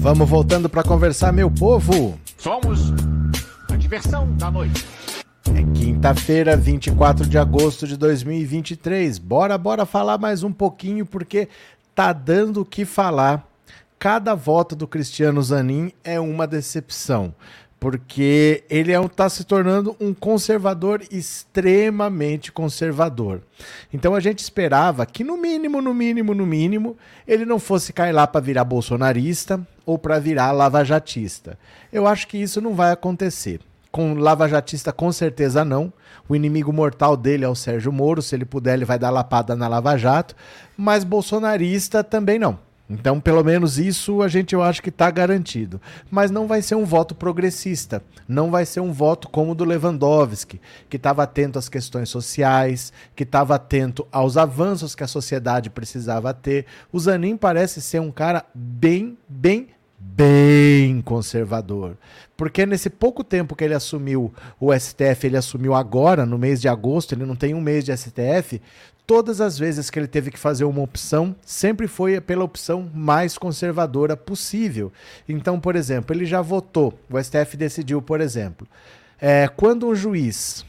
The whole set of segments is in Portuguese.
Vamos voltando para conversar, meu povo. Somos a diversão da noite. É quinta-feira, 24 de agosto de 2023. Bora, bora falar mais um pouquinho porque tá dando o que falar. Cada voto do Cristiano Zanin é uma decepção porque ele está é se tornando um conservador extremamente conservador. Então a gente esperava que no mínimo, no mínimo, no mínimo, ele não fosse cair lá para virar bolsonarista ou para virar lavajatista. Eu acho que isso não vai acontecer. Com lavajatista, com certeza não. O inimigo mortal dele é o Sérgio Moro. Se ele puder, ele vai dar lapada na Lava Jato. Mas bolsonarista também não. Então, pelo menos isso a gente eu acho que está garantido. Mas não vai ser um voto progressista. Não vai ser um voto como o do Lewandowski, que estava atento às questões sociais, que estava atento aos avanços que a sociedade precisava ter. O Zanin parece ser um cara bem, bem, bem conservador. Porque nesse pouco tempo que ele assumiu o STF, ele assumiu agora, no mês de agosto, ele não tem um mês de STF, todas as vezes que ele teve que fazer uma opção, sempre foi pela opção mais conservadora possível. Então, por exemplo, ele já votou, o STF decidiu, por exemplo, é, quando um juiz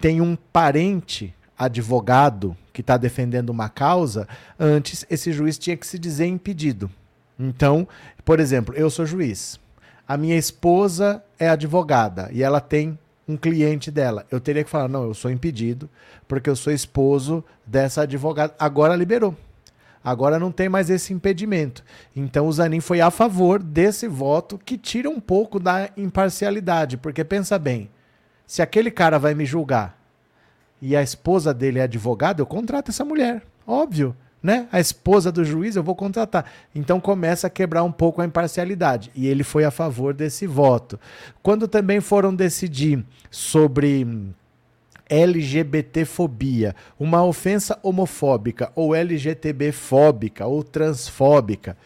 tem um parente advogado que está defendendo uma causa, antes esse juiz tinha que se dizer impedido. Então, por exemplo, eu sou juiz, a minha esposa é advogada e ela tem um cliente dela. Eu teria que falar: não, eu sou impedido, porque eu sou esposo dessa advogada. Agora liberou. Agora não tem mais esse impedimento. Então o Zanin foi a favor desse voto que tira um pouco da imparcialidade. Porque pensa bem: se aquele cara vai me julgar e a esposa dele é advogada, eu contrato essa mulher. Óbvio né? A esposa do juiz eu vou contratar. Então começa a quebrar um pouco a imparcialidade. E ele foi a favor desse voto. Quando também foram decidir sobre LGBTfobia, uma ofensa homofóbica ou LGTB-fóbica ou transfóbica,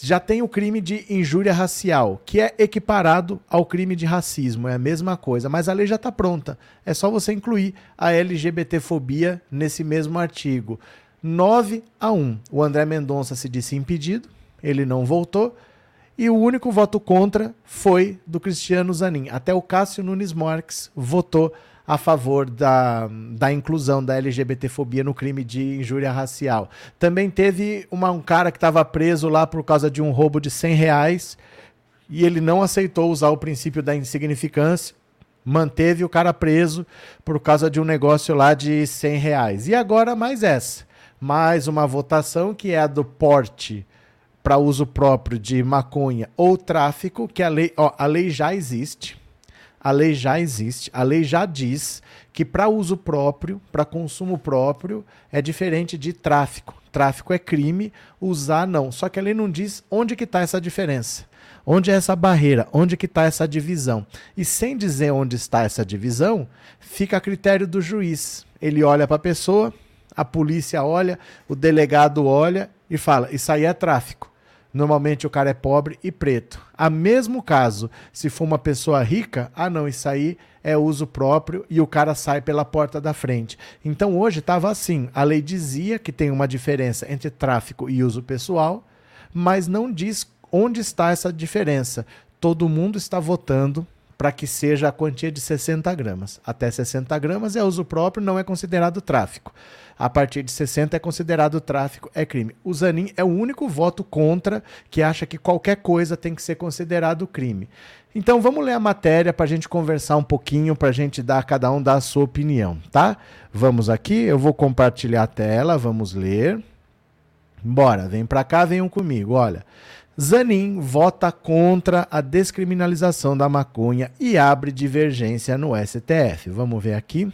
já tem o crime de injúria racial, que é equiparado ao crime de racismo, é a mesma coisa, mas a lei já está pronta. É só você incluir a LGBTfobia nesse mesmo artigo. 9 a 1. O André Mendonça se disse impedido, ele não voltou. E o único voto contra foi do Cristiano Zanin. Até o Cássio Nunes Marques votou a favor da, da inclusão da LGBTfobia no crime de injúria racial. Também teve uma, um cara que estava preso lá por causa de um roubo de 100 reais e ele não aceitou usar o princípio da insignificância. Manteve o cara preso por causa de um negócio lá de 100 reais. E agora mais essa mais uma votação que é a do porte para uso próprio de maconha ou tráfico, que a lei, ó, a lei já existe. A lei já existe, a lei já diz que para uso próprio, para consumo próprio, é diferente de tráfico. Tráfico é crime, usar não. Só que a lei não diz onde que está essa diferença. Onde é essa barreira? Onde que está essa divisão? E sem dizer onde está essa divisão, fica a critério do juiz. Ele olha para a pessoa, a polícia olha, o delegado olha e fala: Isso aí é tráfico. Normalmente o cara é pobre e preto. A mesmo caso, se for uma pessoa rica, ah não, isso aí é uso próprio e o cara sai pela porta da frente. Então hoje estava assim, a lei dizia que tem uma diferença entre tráfico e uso pessoal, mas não diz onde está essa diferença. Todo mundo está votando para que seja a quantia de 60 gramas. Até 60 gramas é uso próprio, não é considerado tráfico. A partir de 60 é considerado tráfico, é crime. O Zanin é o único voto contra que acha que qualquer coisa tem que ser considerado crime. Então vamos ler a matéria para a gente conversar um pouquinho, para a gente dar cada um dar a sua opinião, tá? Vamos aqui, eu vou compartilhar a tela, vamos ler. Bora, vem para cá, venham comigo. Olha, Zanin vota contra a descriminalização da maconha e abre divergência no STF. Vamos ver aqui.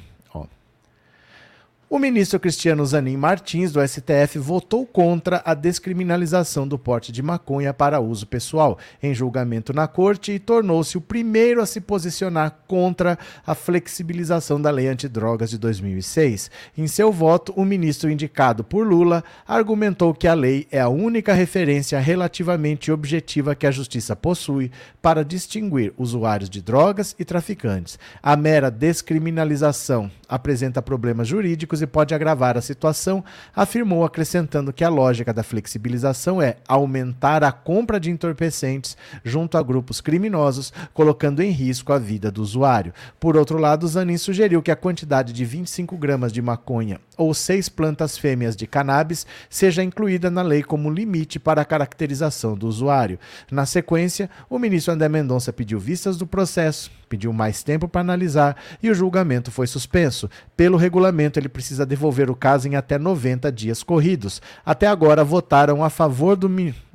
O ministro Cristiano Zanin Martins, do STF, votou contra a descriminalização do porte de maconha para uso pessoal em julgamento na corte e tornou-se o primeiro a se posicionar contra a flexibilização da lei antidrogas de 2006. Em seu voto, o ministro indicado por Lula argumentou que a lei é a única referência relativamente objetiva que a justiça possui para distinguir usuários de drogas e traficantes. A mera descriminalização apresenta problemas jurídicos públicos e pode agravar a situação, afirmou, acrescentando que a lógica da flexibilização é aumentar a compra de entorpecentes junto a grupos criminosos, colocando em risco a vida do usuário. Por outro lado, Zanin sugeriu que a quantidade de 25 gramas de maconha ou seis plantas fêmeas de cannabis seja incluída na lei como limite para a caracterização do usuário. Na sequência, o ministro André Mendonça pediu vistas do processo, pediu mais tempo para analisar e o julgamento foi suspenso. Pelo regulamento, ele precisa devolver o caso em até 90 dias corridos. Até agora, votaram a favor do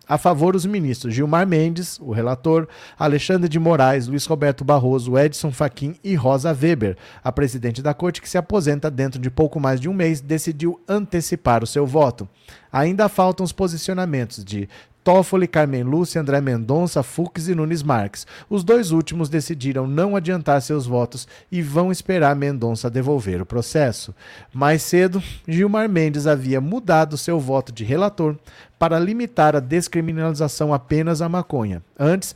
a favor os ministros Gilmar Mendes, o relator, Alexandre de Moraes, Luiz Roberto Barroso, Edson Fachin e Rosa Weber. A presidente da corte, que se aposenta dentro de pouco mais de um mês, decidiu antecipar o seu voto. Ainda faltam os posicionamentos de Toffoli, Carmen Lúcia, André Mendonça, Fux e Nunes Marques. Os dois últimos decidiram não adiantar seus votos e vão esperar Mendonça devolver o processo. Mais cedo, Gilmar Mendes havia mudado seu voto de relator para limitar a descriminalização apenas à maconha. Antes,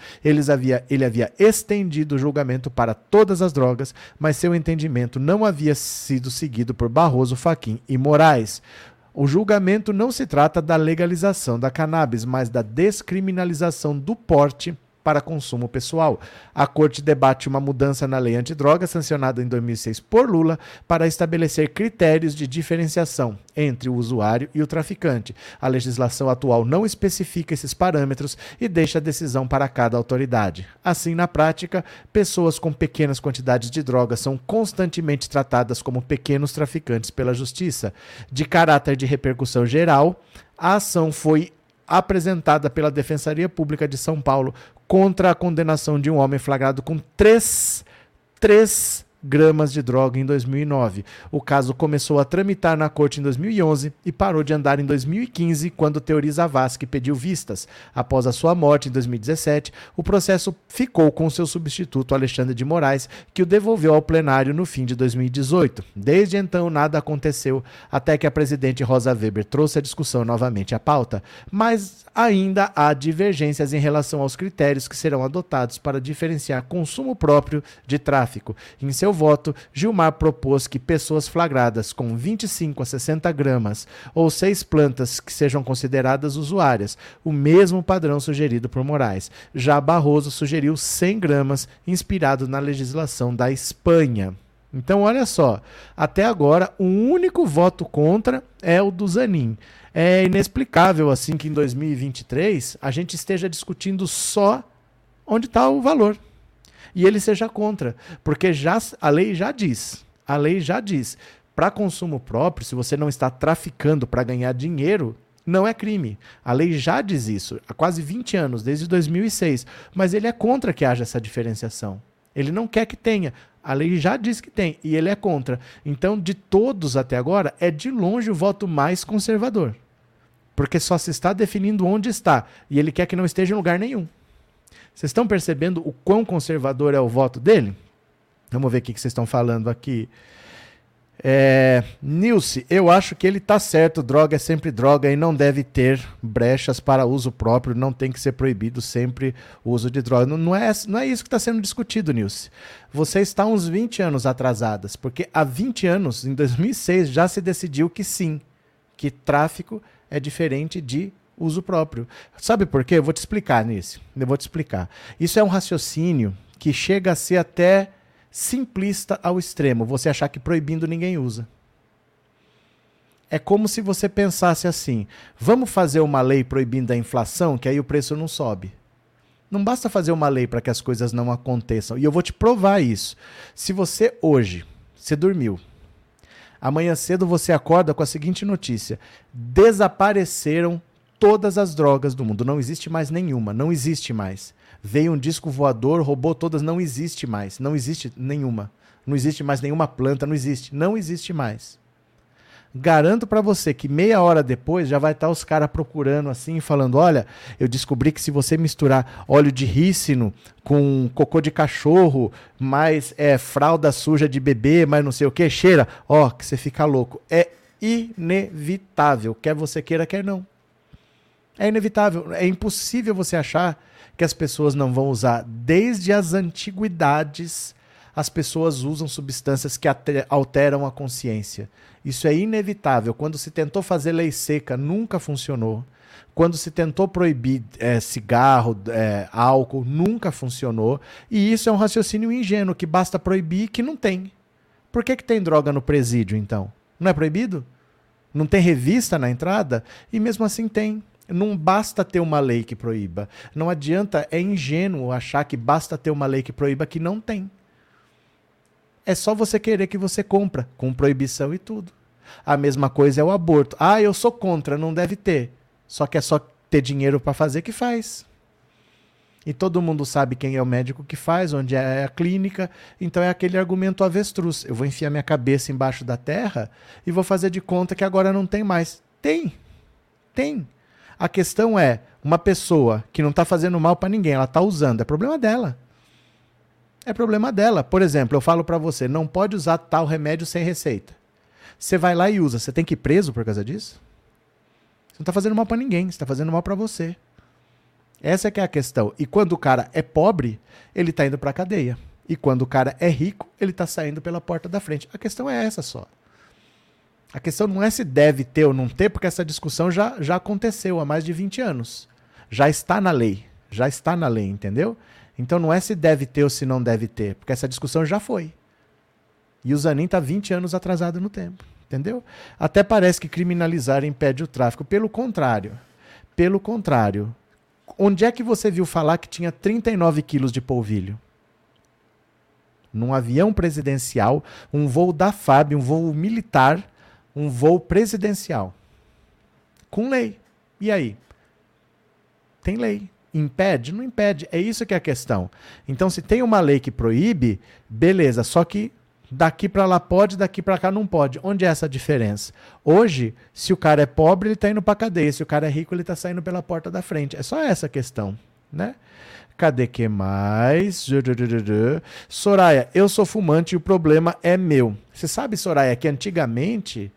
havia, ele havia estendido o julgamento para todas as drogas, mas seu entendimento não havia sido seguido por Barroso, Faquim e Moraes. O julgamento não se trata da legalização da cannabis, mas da descriminalização do porte para consumo pessoal. A corte debate uma mudança na lei antidroga sancionada em 2006 por Lula para estabelecer critérios de diferenciação entre o usuário e o traficante. A legislação atual não especifica esses parâmetros e deixa a decisão para cada autoridade. Assim, na prática, pessoas com pequenas quantidades de drogas são constantemente tratadas como pequenos traficantes pela justiça. De caráter de repercussão geral, a ação foi apresentada pela Defensoria Pública de São Paulo contra a condenação de um homem flagrado com três, três gramas de droga em 2009. O caso começou a tramitar na corte em 2011 e parou de andar em 2015, quando Teori Zavascki pediu vistas. Após a sua morte em 2017, o processo ficou com seu substituto Alexandre de Moraes, que o devolveu ao plenário no fim de 2018. Desde então, nada aconteceu, até que a presidente Rosa Weber trouxe a discussão novamente à pauta. Mas ainda há divergências em relação aos critérios que serão adotados para diferenciar consumo próprio de tráfico. Em seu voto, Gilmar propôs que pessoas flagradas com 25 a 60 gramas ou seis plantas que sejam consideradas usuárias, o mesmo padrão sugerido por Moraes. Já Barroso sugeriu 100 gramas, inspirado na legislação da Espanha. Então, olha só, até agora o único voto contra é o do Zanin. É inexplicável assim que em 2023 a gente esteja discutindo só onde está o valor. E ele seja contra, porque já a lei já diz, a lei já diz, para consumo próprio, se você não está traficando para ganhar dinheiro, não é crime. A lei já diz isso há quase 20 anos, desde 2006, mas ele é contra que haja essa diferenciação. Ele não quer que tenha. A lei já diz que tem e ele é contra. Então, de todos até agora, é de longe o voto mais conservador. Porque só se está definindo onde está. E ele quer que não esteja em lugar nenhum. Vocês estão percebendo o quão conservador é o voto dele? Vamos ver o que vocês estão falando aqui. É, Nilce, eu acho que ele está certo. Droga é sempre droga e não deve ter brechas para uso próprio. Não tem que ser proibido sempre o uso de droga. Não, não, é, não é isso que está sendo discutido, Nilce. Você está uns 20 anos atrasadas, porque há 20 anos, em 2006, já se decidiu que sim, que tráfico é diferente de uso próprio. Sabe por quê? Eu vou te explicar nisso. Eu vou te explicar. Isso é um raciocínio que chega a ser até simplista ao extremo. Você achar que proibindo ninguém usa. É como se você pensasse assim: vamos fazer uma lei proibindo a inflação, que aí o preço não sobe. Não basta fazer uma lei para que as coisas não aconteçam. E eu vou te provar isso. Se você hoje, você dormiu, Amanhã cedo você acorda com a seguinte notícia: desapareceram todas as drogas do mundo. Não existe mais nenhuma, não existe mais. Veio um disco voador, roubou todas, não existe mais. Não existe nenhuma. Não existe mais nenhuma planta, não existe. Não existe mais. Garanto para você que meia hora depois já vai estar tá os caras procurando assim, falando: olha, eu descobri que se você misturar óleo de rícino com cocô de cachorro, mais é, fralda suja de bebê, mais não sei o que, cheira, ó, que você fica louco. É inevitável, quer você queira, quer não. É inevitável, é impossível você achar que as pessoas não vão usar desde as antiguidades as pessoas usam substâncias que alteram a consciência. Isso é inevitável. Quando se tentou fazer lei seca, nunca funcionou. Quando se tentou proibir é, cigarro, é, álcool, nunca funcionou. E isso é um raciocínio ingênuo, que basta proibir que não tem. Por que, que tem droga no presídio, então? Não é proibido? Não tem revista na entrada? E mesmo assim tem. Não basta ter uma lei que proíba. Não adianta, é ingênuo achar que basta ter uma lei que proíba que não tem. É só você querer que você compra, com proibição e tudo. A mesma coisa é o aborto. Ah, eu sou contra, não deve ter. Só que é só ter dinheiro para fazer que faz. E todo mundo sabe quem é o médico que faz, onde é a clínica. Então é aquele argumento avestruz. Eu vou enfiar minha cabeça embaixo da terra e vou fazer de conta que agora não tem mais. Tem. Tem. A questão é, uma pessoa que não está fazendo mal para ninguém, ela está usando, é problema dela. É problema dela. Por exemplo, eu falo para você, não pode usar tal remédio sem receita. Você vai lá e usa, você tem que ir preso por causa disso? Você não está fazendo mal para ninguém, você está fazendo mal para você. Essa é que é a questão. E quando o cara é pobre, ele está indo para a cadeia. E quando o cara é rico, ele está saindo pela porta da frente. A questão é essa só. A questão não é se deve ter ou não ter, porque essa discussão já, já aconteceu há mais de 20 anos. Já está na lei. Já está na lei, entendeu? Então não é se deve ter ou se não deve ter, porque essa discussão já foi. E o Zanin está 20 anos atrasado no tempo entendeu? Até parece que criminalizar impede o tráfico. Pelo contrário. Pelo contrário. Onde é que você viu falar que tinha 39 quilos de polvilho? Num avião presidencial, um voo da FAB, um voo militar, um voo presidencial. Com lei. E aí? Tem lei. Impede? Não impede. É isso que é a questão. Então, se tem uma lei que proíbe, beleza. Só que daqui para lá pode, daqui para cá não pode. Onde é essa diferença? Hoje, se o cara é pobre, ele está indo para cadeia, se o cara é rico, ele está saindo pela porta da frente. É só essa questão, né? Cadê que mais? Soraya, eu sou fumante e o problema é meu. Você sabe, Soraya, que antigamente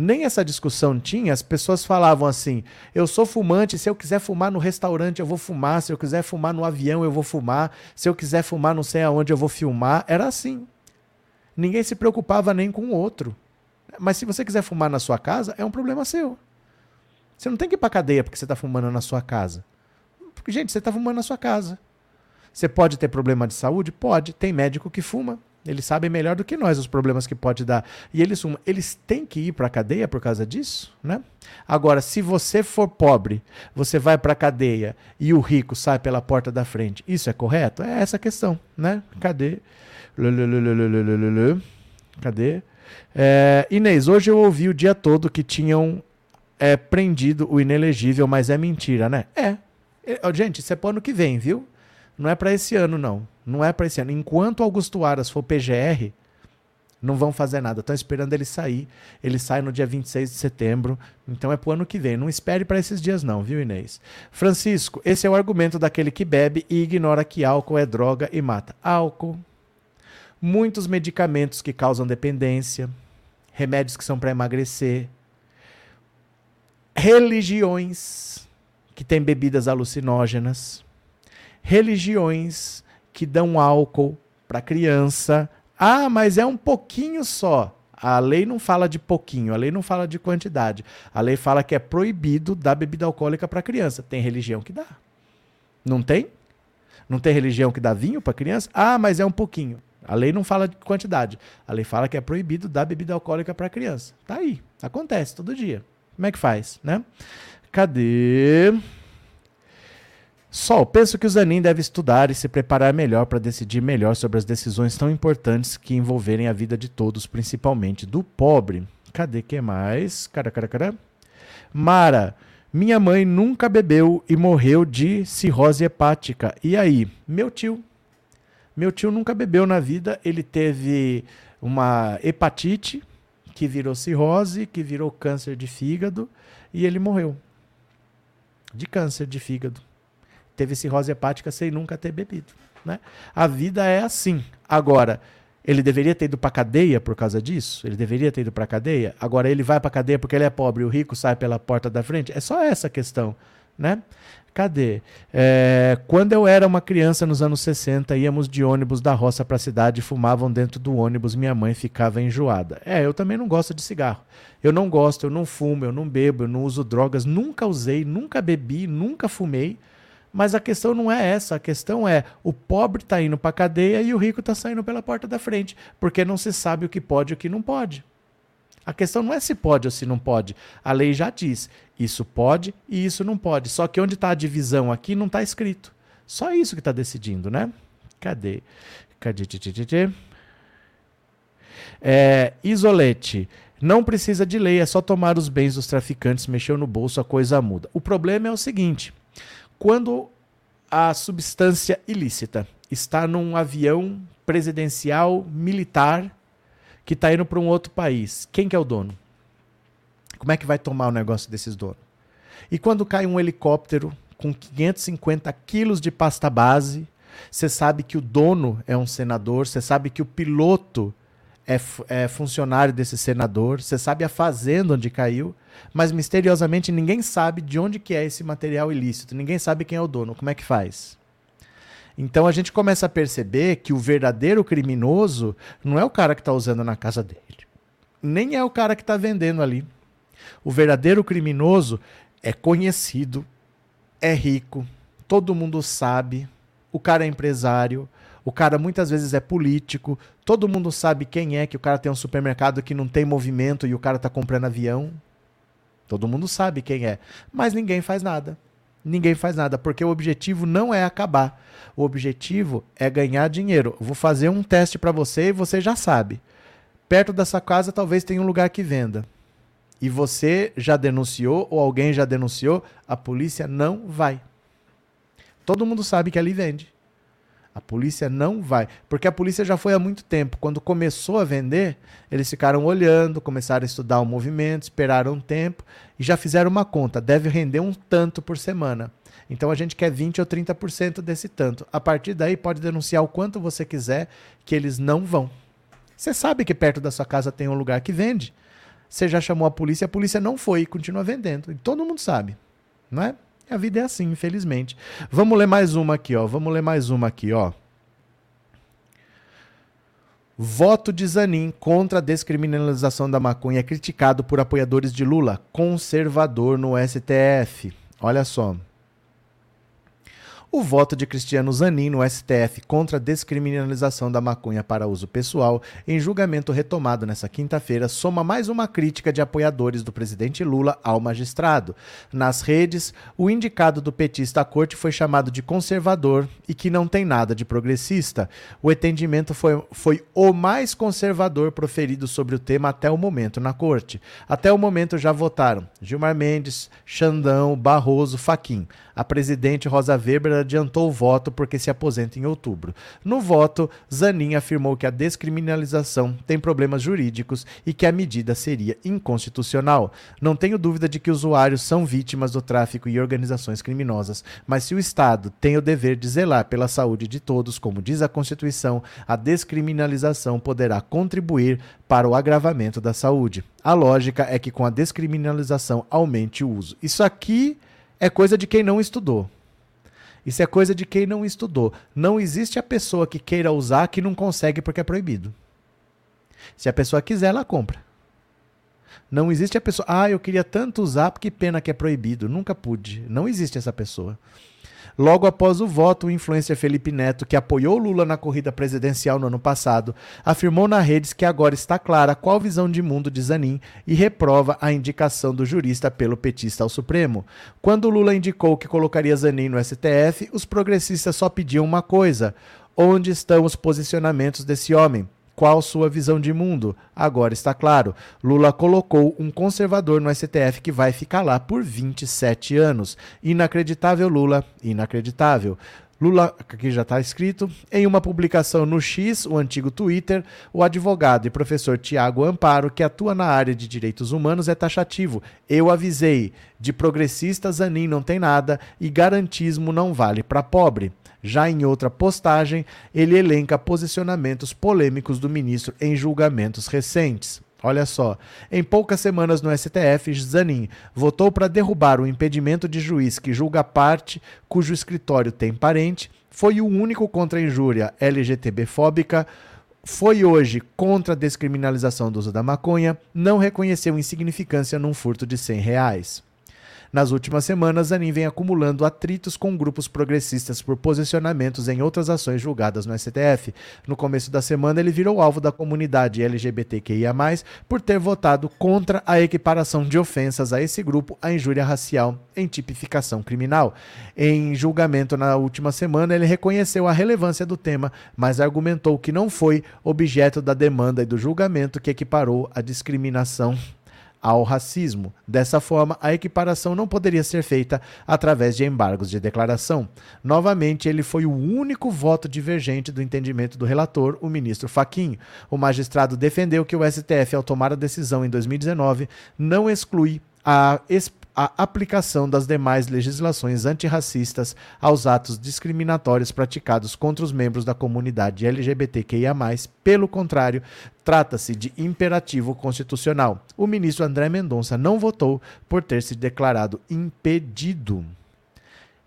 nem essa discussão tinha, as pessoas falavam assim: eu sou fumante, se eu quiser fumar no restaurante eu vou fumar, se eu quiser fumar no avião eu vou fumar, se eu quiser fumar não sei aonde eu vou filmar. Era assim. Ninguém se preocupava nem com o outro. Mas se você quiser fumar na sua casa, é um problema seu. Você não tem que ir para cadeia porque você está fumando na sua casa. Porque, gente, você está fumando na sua casa. Você pode ter problema de saúde? Pode. Tem médico que fuma. Eles sabem melhor do que nós os problemas que pode dar. E eles. Eles têm que ir para a cadeia por causa disso, né? Agora, se você for pobre, você vai para a cadeia e o rico sai pela porta da frente. Isso é correto? É essa a questão, né? Cadê? Cadê? É, Inês, hoje eu ouvi o dia todo que tinham é, prendido o inelegível, mas é mentira, né? É. é gente, isso é pro ano que vem, viu? Não é para esse ano, não. Não é para esse ano. Enquanto Augusto Aras for PGR, não vão fazer nada. Estão esperando ele sair. Ele sai no dia 26 de setembro. Então é pro ano que vem. Não espere para esses dias, não, viu, Inês? Francisco, esse é o argumento daquele que bebe e ignora que álcool é droga e mata. Álcool, muitos medicamentos que causam dependência, remédios que são para emagrecer, religiões que têm bebidas alucinógenas, religiões que dão álcool para criança. Ah, mas é um pouquinho só. A lei não fala de pouquinho, a lei não fala de quantidade. A lei fala que é proibido dar bebida alcoólica para criança. Tem religião que dá. Não tem? Não tem religião que dá vinho para criança? Ah, mas é um pouquinho. A lei não fala de quantidade. A lei fala que é proibido dar bebida alcoólica para criança. Tá aí. Acontece todo dia. Como é que faz, né? Cadê? Sol, penso que o Zanin deve estudar e se preparar melhor para decidir melhor sobre as decisões tão importantes que envolverem a vida de todos, principalmente do pobre. Cadê que mais? Cara, cara, cara. Mara, minha mãe nunca bebeu e morreu de cirrose hepática. E aí? Meu tio meu tio nunca bebeu na vida, ele teve uma hepatite que virou cirrose, que virou câncer de fígado e ele morreu de câncer de fígado. Teve cirrose hepática sem nunca ter bebido. Né? A vida é assim. Agora, ele deveria ter ido para cadeia por causa disso? Ele deveria ter ido para cadeia? Agora ele vai para cadeia porque ele é pobre e o rico sai pela porta da frente? É só essa questão. né? Cadê? É, quando eu era uma criança nos anos 60, íamos de ônibus da roça para a cidade, fumavam dentro do ônibus, minha mãe ficava enjoada. É, eu também não gosto de cigarro. Eu não gosto, eu não fumo, eu não bebo, eu não uso drogas, nunca usei, nunca bebi, nunca fumei. Mas a questão não é essa, a questão é o pobre está indo para a cadeia e o rico está saindo pela porta da frente, porque não se sabe o que pode e o que não pode. A questão não é se pode ou se não pode. A lei já diz: isso pode e isso não pode. Só que onde está a divisão aqui não está escrito. Só isso que está decidindo, né? Cadê? Cadê? É, isolete. Não precisa de lei, é só tomar os bens dos traficantes, mexeu no bolso, a coisa muda. O problema é o seguinte: quando a substância ilícita está num avião presidencial militar que está indo para um outro país, quem que é o dono? Como é que vai tomar o negócio desses donos? E quando cai um helicóptero com 550 quilos de pasta base, você sabe que o dono é um senador, você sabe que o piloto é, é, funcionário desse senador, você sabe a fazenda onde caiu, mas misteriosamente ninguém sabe de onde que é esse material ilícito, ninguém sabe quem é o dono, como é que faz? Então a gente começa a perceber que o verdadeiro criminoso não é o cara que está usando na casa dele, nem é o cara que está vendendo ali. O verdadeiro criminoso é conhecido, é rico, todo mundo sabe, o cara é empresário, o cara muitas vezes é político, todo mundo sabe quem é que o cara tem um supermercado que não tem movimento e o cara está comprando avião. Todo mundo sabe quem é, mas ninguém faz nada. Ninguém faz nada, porque o objetivo não é acabar. O objetivo é ganhar dinheiro. vou fazer um teste para você e você já sabe. Perto dessa casa talvez tenha um lugar que venda. E você já denunciou ou alguém já denunciou, a polícia não vai. Todo mundo sabe que ali vende. A polícia não vai, porque a polícia já foi há muito tempo. Quando começou a vender, eles ficaram olhando, começaram a estudar o movimento, esperaram um tempo e já fizeram uma conta. Deve render um tanto por semana. Então a gente quer 20 ou 30% desse tanto. A partir daí pode denunciar o quanto você quiser que eles não vão. Você sabe que perto da sua casa tem um lugar que vende. Você já chamou a polícia, a polícia não foi e continua vendendo. E todo mundo sabe, não é? A vida é assim, infelizmente. Vamos ler mais uma aqui, ó. Vamos ler mais uma aqui, ó. Voto de Zanin contra a descriminalização da maconha é criticado por apoiadores de Lula, conservador no STF. Olha só. O voto de Cristiano Zanin no STF contra a descriminalização da maconha para uso pessoal, em julgamento retomado nesta quinta-feira, soma mais uma crítica de apoiadores do presidente Lula ao magistrado. Nas redes, o indicado do petista à corte foi chamado de conservador e que não tem nada de progressista. O entendimento foi, foi o mais conservador proferido sobre o tema até o momento na corte. Até o momento já votaram Gilmar Mendes, Xandão, Barroso, Faquim. A presidente Rosa Weber adiantou o voto porque se aposenta em outubro. No voto, Zanin afirmou que a descriminalização tem problemas jurídicos e que a medida seria inconstitucional. Não tenho dúvida de que usuários são vítimas do tráfico e organizações criminosas, mas se o Estado tem o dever de zelar pela saúde de todos, como diz a Constituição, a descriminalização poderá contribuir para o agravamento da saúde. A lógica é que com a descriminalização aumente o uso. Isso aqui é coisa de quem não estudou. Isso é coisa de quem não estudou. Não existe a pessoa que queira usar que não consegue porque é proibido. Se a pessoa quiser, ela compra. Não existe a pessoa, ah, eu queria tanto usar porque pena que é proibido. Nunca pude. Não existe essa pessoa. Logo após o voto, o influencer Felipe Neto, que apoiou Lula na corrida presidencial no ano passado, afirmou na redes que agora está clara qual visão de mundo de Zanin e reprova a indicação do jurista pelo petista ao Supremo. Quando Lula indicou que colocaria Zanin no STF, os progressistas só pediam uma coisa: onde estão os posicionamentos desse homem? Qual sua visão de mundo? Agora está claro. Lula colocou um conservador no STF que vai ficar lá por 27 anos. Inacreditável, Lula. Inacreditável. Lula, aqui já está escrito, em uma publicação no X, o antigo Twitter, o advogado e professor Tiago Amparo, que atua na área de direitos humanos, é taxativo. Eu avisei, de progressista Zanin não tem nada e garantismo não vale para pobre. Já em outra postagem, ele elenca posicionamentos polêmicos do ministro em julgamentos recentes. Olha só, em poucas semanas no STF, Zanin votou para derrubar o impedimento de juiz que julga parte cujo escritório tem parente, foi o único contra a injúria LGTB-fóbica, foi hoje contra a descriminalização do uso da maconha, não reconheceu insignificância num furto de 100 reais. Nas últimas semanas, Zanin vem acumulando atritos com grupos progressistas por posicionamentos em outras ações julgadas no STF. No começo da semana, ele virou alvo da comunidade LGBTQIA, por ter votado contra a equiparação de ofensas a esse grupo à injúria racial em tipificação criminal. Em julgamento na última semana, ele reconheceu a relevância do tema, mas argumentou que não foi objeto da demanda e do julgamento que equiparou a discriminação ao racismo. Dessa forma, a equiparação não poderia ser feita através de embargos de declaração. Novamente, ele foi o único voto divergente do entendimento do relator, o ministro Faquim. O magistrado defendeu que o STF, ao tomar a decisão em 2019, não exclui a a aplicação das demais legislações antirracistas aos atos discriminatórios praticados contra os membros da comunidade LGBTQIA. Pelo contrário, trata-se de imperativo constitucional. O ministro André Mendonça não votou por ter se declarado impedido.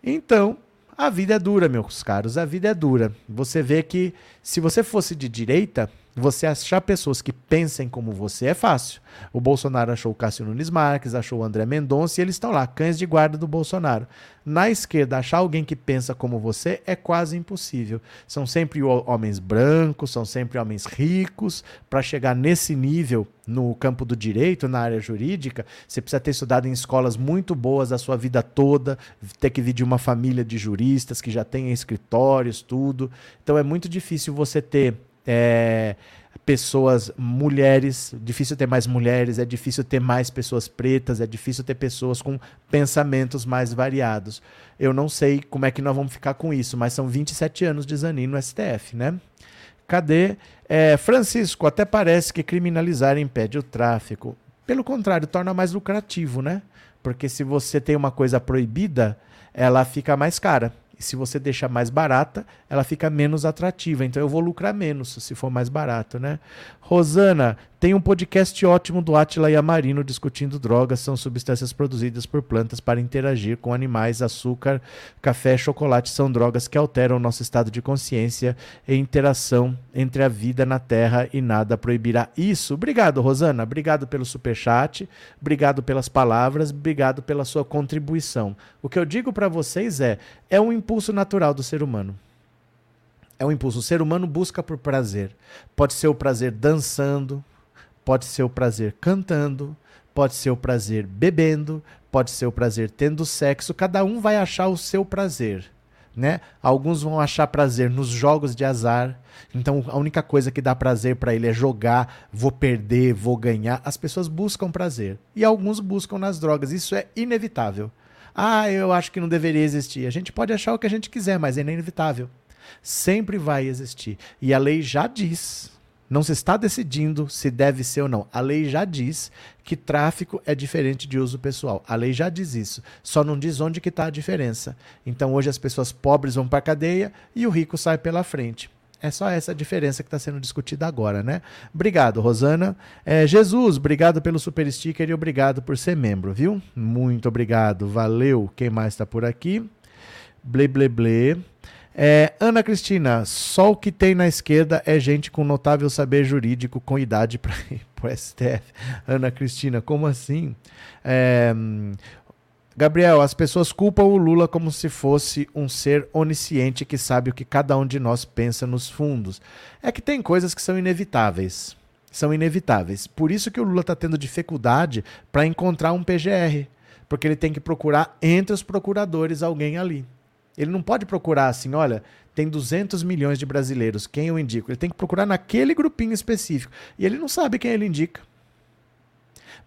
Então, a vida é dura, meus caros, a vida é dura. Você vê que se você fosse de direita, você achar pessoas que pensem como você é fácil. O Bolsonaro achou o Cássio Nunes Marques, achou o André Mendonça e eles estão lá, cães de guarda do Bolsonaro. Na esquerda, achar alguém que pensa como você é quase impossível. São sempre homens brancos, são sempre homens ricos. Para chegar nesse nível no campo do direito, na área jurídica, você precisa ter estudado em escolas muito boas a sua vida toda, ter que vir de uma família de juristas que já tem escritórios, tudo. Então é muito difícil você ter é, pessoas, mulheres, difícil ter mais mulheres, é difícil ter mais pessoas pretas, é difícil ter pessoas com pensamentos mais variados. Eu não sei como é que nós vamos ficar com isso, mas são 27 anos de Zanin no STF, né? Cadê? É, Francisco, até parece que criminalizar impede o tráfico. Pelo contrário, torna mais lucrativo, né? Porque se você tem uma coisa proibida, ela fica mais cara se você deixar mais barata, ela fica menos atrativa. Então eu vou lucrar menos se for mais barato, né? Rosana, tem um podcast ótimo do Atila Yamarino discutindo drogas. São substâncias produzidas por plantas para interagir com animais. Açúcar, café, chocolate são drogas que alteram nosso estado de consciência e interação entre a vida na Terra e nada proibirá isso. Obrigado, Rosana. Obrigado pelo superchat. Obrigado pelas palavras. Obrigado pela sua contribuição. O que eu digo para vocês é: é um impulso natural do ser humano. É um impulso. O ser humano busca por prazer. Pode ser o prazer dançando, Pode ser o prazer cantando, pode ser o prazer bebendo, pode ser o prazer tendo sexo, cada um vai achar o seu prazer. Né? Alguns vão achar prazer nos jogos de azar. Então a única coisa que dá prazer para ele é jogar, vou perder, vou ganhar. As pessoas buscam prazer e alguns buscam nas drogas. Isso é inevitável. Ah, eu acho que não deveria existir. A gente pode achar o que a gente quiser, mas é inevitável. Sempre vai existir. E a lei já diz não se está decidindo se deve ser ou não. A lei já diz que tráfico é diferente de uso pessoal. A lei já diz isso. Só não diz onde que está a diferença. Então hoje as pessoas pobres vão para a cadeia e o rico sai pela frente. É só essa diferença que está sendo discutida agora, né? Obrigado, Rosana. É, Jesus, obrigado pelo super sticker e obrigado por ser membro, viu? Muito obrigado, valeu. Quem mais está por aqui? Ble, ble, ble. É, Ana Cristina, só o que tem na esquerda é gente com notável saber jurídico com idade para ir para STF. Ana Cristina, como assim? É, Gabriel, as pessoas culpam o Lula como se fosse um ser onisciente que sabe o que cada um de nós pensa nos fundos. É que tem coisas que são inevitáveis. São inevitáveis. Por isso que o Lula está tendo dificuldade para encontrar um PGR. Porque ele tem que procurar entre os procuradores alguém ali. Ele não pode procurar assim, olha, tem 200 milhões de brasileiros, quem eu indico? Ele tem que procurar naquele grupinho específico. E ele não sabe quem ele indica.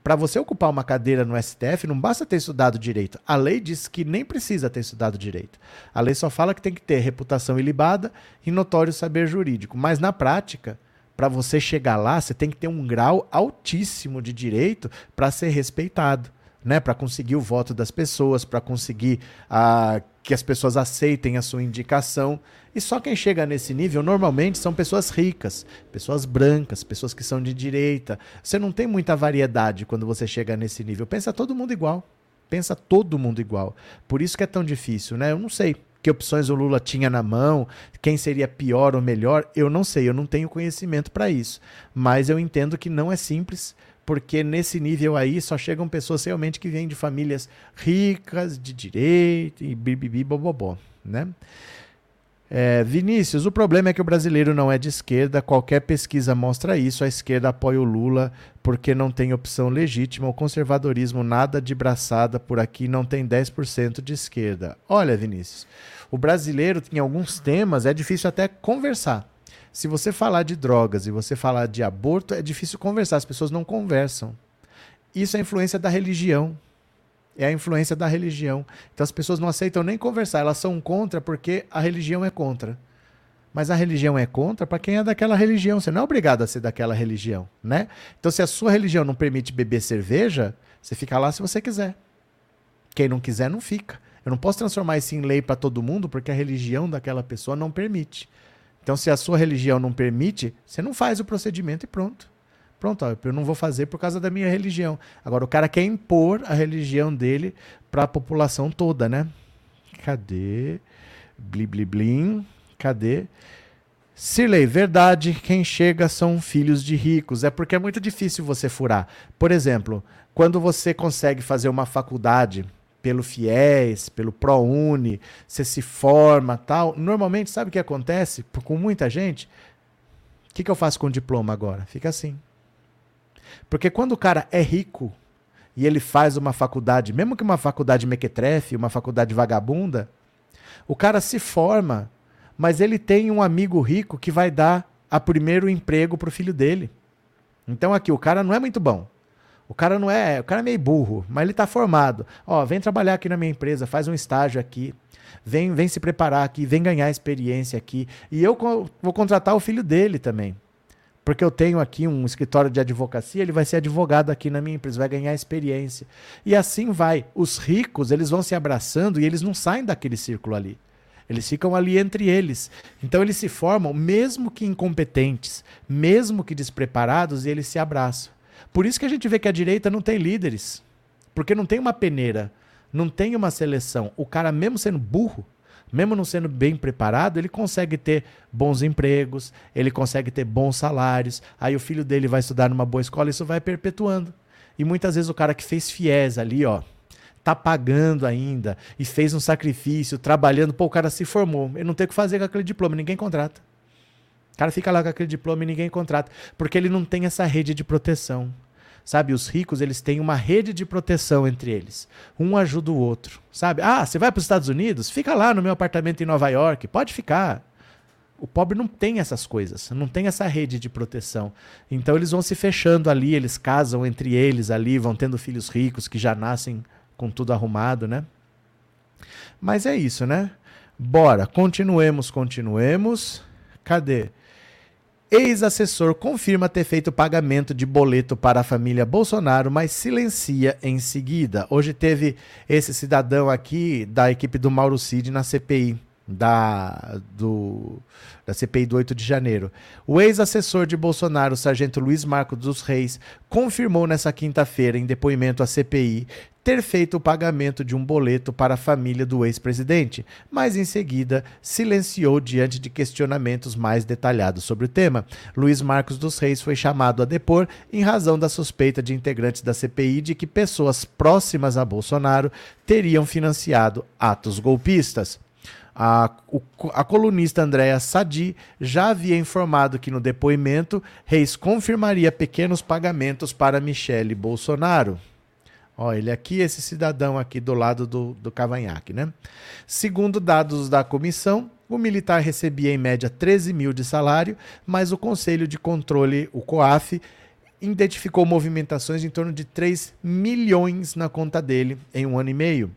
Para você ocupar uma cadeira no STF, não basta ter estudado direito. A lei diz que nem precisa ter estudado direito. A lei só fala que tem que ter reputação ilibada e notório saber jurídico. Mas na prática, para você chegar lá, você tem que ter um grau altíssimo de direito para ser respeitado. né, para conseguir o voto das pessoas, para conseguir a, que as pessoas aceitem a sua indicação. E só quem chega nesse nível normalmente são pessoas ricas, pessoas brancas, pessoas que são de direita. Você não tem muita variedade quando você chega nesse nível. Pensa todo mundo igual. Pensa todo mundo igual. Por isso que é tão difícil, né? Eu não sei que opções o Lula tinha na mão, quem seria pior ou melhor, eu não sei, eu não tenho conhecimento para isso. Mas eu entendo que não é simples, porque nesse nível aí só chegam pessoas realmente que vêm de famílias ricas, de direito e bibibi bobobó, né? É, Vinícius, o problema é que o brasileiro não é de esquerda, qualquer pesquisa mostra isso. A esquerda apoia o Lula porque não tem opção legítima. O conservadorismo, nada de braçada por aqui, não tem 10% de esquerda. Olha, Vinícius, o brasileiro, em alguns temas, é difícil até conversar. Se você falar de drogas e você falar de aborto, é difícil conversar, as pessoas não conversam. Isso é influência da religião. É a influência da religião. Então as pessoas não aceitam nem conversar, elas são contra porque a religião é contra. Mas a religião é contra para quem é daquela religião. Você não é obrigado a ser daquela religião, né? Então se a sua religião não permite beber cerveja, você fica lá se você quiser. Quem não quiser não fica. Eu não posso transformar isso em lei para todo mundo porque a religião daquela pessoa não permite. Então, se a sua religião não permite, você não faz o procedimento e pronto. Pronto, ó, eu não vou fazer por causa da minha religião. Agora, o cara quer impor a religião dele para a população toda, né? Cadê? Bli, bli, blim. Cadê? Sirley, verdade, quem chega são filhos de ricos. É porque é muito difícil você furar. Por exemplo, quando você consegue fazer uma faculdade pelo FIES, pelo ProUni, você se forma tal. Normalmente, sabe o que acontece com muita gente? O que, que eu faço com o diploma agora? Fica assim. Porque quando o cara é rico e ele faz uma faculdade, mesmo que uma faculdade mequetrefe, uma faculdade vagabunda, o cara se forma, mas ele tem um amigo rico que vai dar a primeiro emprego para o filho dele. Então aqui, o cara não é muito bom. O cara não é, o cara é meio burro, mas ele está formado. Ó, vem trabalhar aqui na minha empresa, faz um estágio aqui, vem, vem se preparar aqui, vem ganhar experiência aqui. E eu vou contratar o filho dele também. Porque eu tenho aqui um escritório de advocacia, ele vai ser advogado aqui na minha empresa, vai ganhar experiência. E assim vai. Os ricos, eles vão se abraçando e eles não saem daquele círculo ali. Eles ficam ali entre eles. Então eles se formam, mesmo que incompetentes, mesmo que despreparados, e eles se abraçam. Por isso que a gente vê que a direita não tem líderes. Porque não tem uma peneira, não tem uma seleção. O cara, mesmo sendo burro, mesmo não sendo bem preparado, ele consegue ter bons empregos, ele consegue ter bons salários. Aí o filho dele vai estudar numa boa escola, isso vai perpetuando. E muitas vezes o cara que fez fiéis ali, ó, tá pagando ainda e fez um sacrifício, trabalhando, pô, o cara se formou. Ele não tem o que fazer com aquele diploma, ninguém contrata. O cara fica lá com aquele diploma e ninguém contrata, porque ele não tem essa rede de proteção. Sabe, os ricos, eles têm uma rede de proteção entre eles. Um ajuda o outro, sabe? Ah, você vai para os Estados Unidos? Fica lá no meu apartamento em Nova York, pode ficar. O pobre não tem essas coisas, não tem essa rede de proteção. Então eles vão se fechando ali, eles casam entre eles ali, vão tendo filhos ricos que já nascem com tudo arrumado, né? Mas é isso, né? Bora, continuemos, continuemos. Cadê? Ex-assessor confirma ter feito pagamento de boleto para a família Bolsonaro, mas silencia em seguida. Hoje teve esse cidadão aqui da equipe do Mauro Cid na CPI da, do, da CPI do 8 de janeiro. O ex-assessor de Bolsonaro, sargento Luiz Marcos dos Reis, confirmou nessa quinta-feira, em depoimento à CPI, ter feito o pagamento de um boleto para a família do ex-presidente, mas em seguida silenciou diante de questionamentos mais detalhados sobre o tema. Luiz Marcos dos Reis foi chamado a depor em razão da suspeita de integrantes da CPI de que pessoas próximas a Bolsonaro teriam financiado atos golpistas. A, o, a, colunista Andréa Sadi já havia informado que no depoimento Reis confirmaria pequenos pagamentos para Michele Bolsonaro. Ó, ele aqui, esse cidadão aqui do lado do, do cavanhaque, né? Segundo dados da comissão, o militar recebia em média 13 mil de salário, mas o Conselho de Controle, o COAF, identificou movimentações em torno de 3 milhões na conta dele em um ano e meio.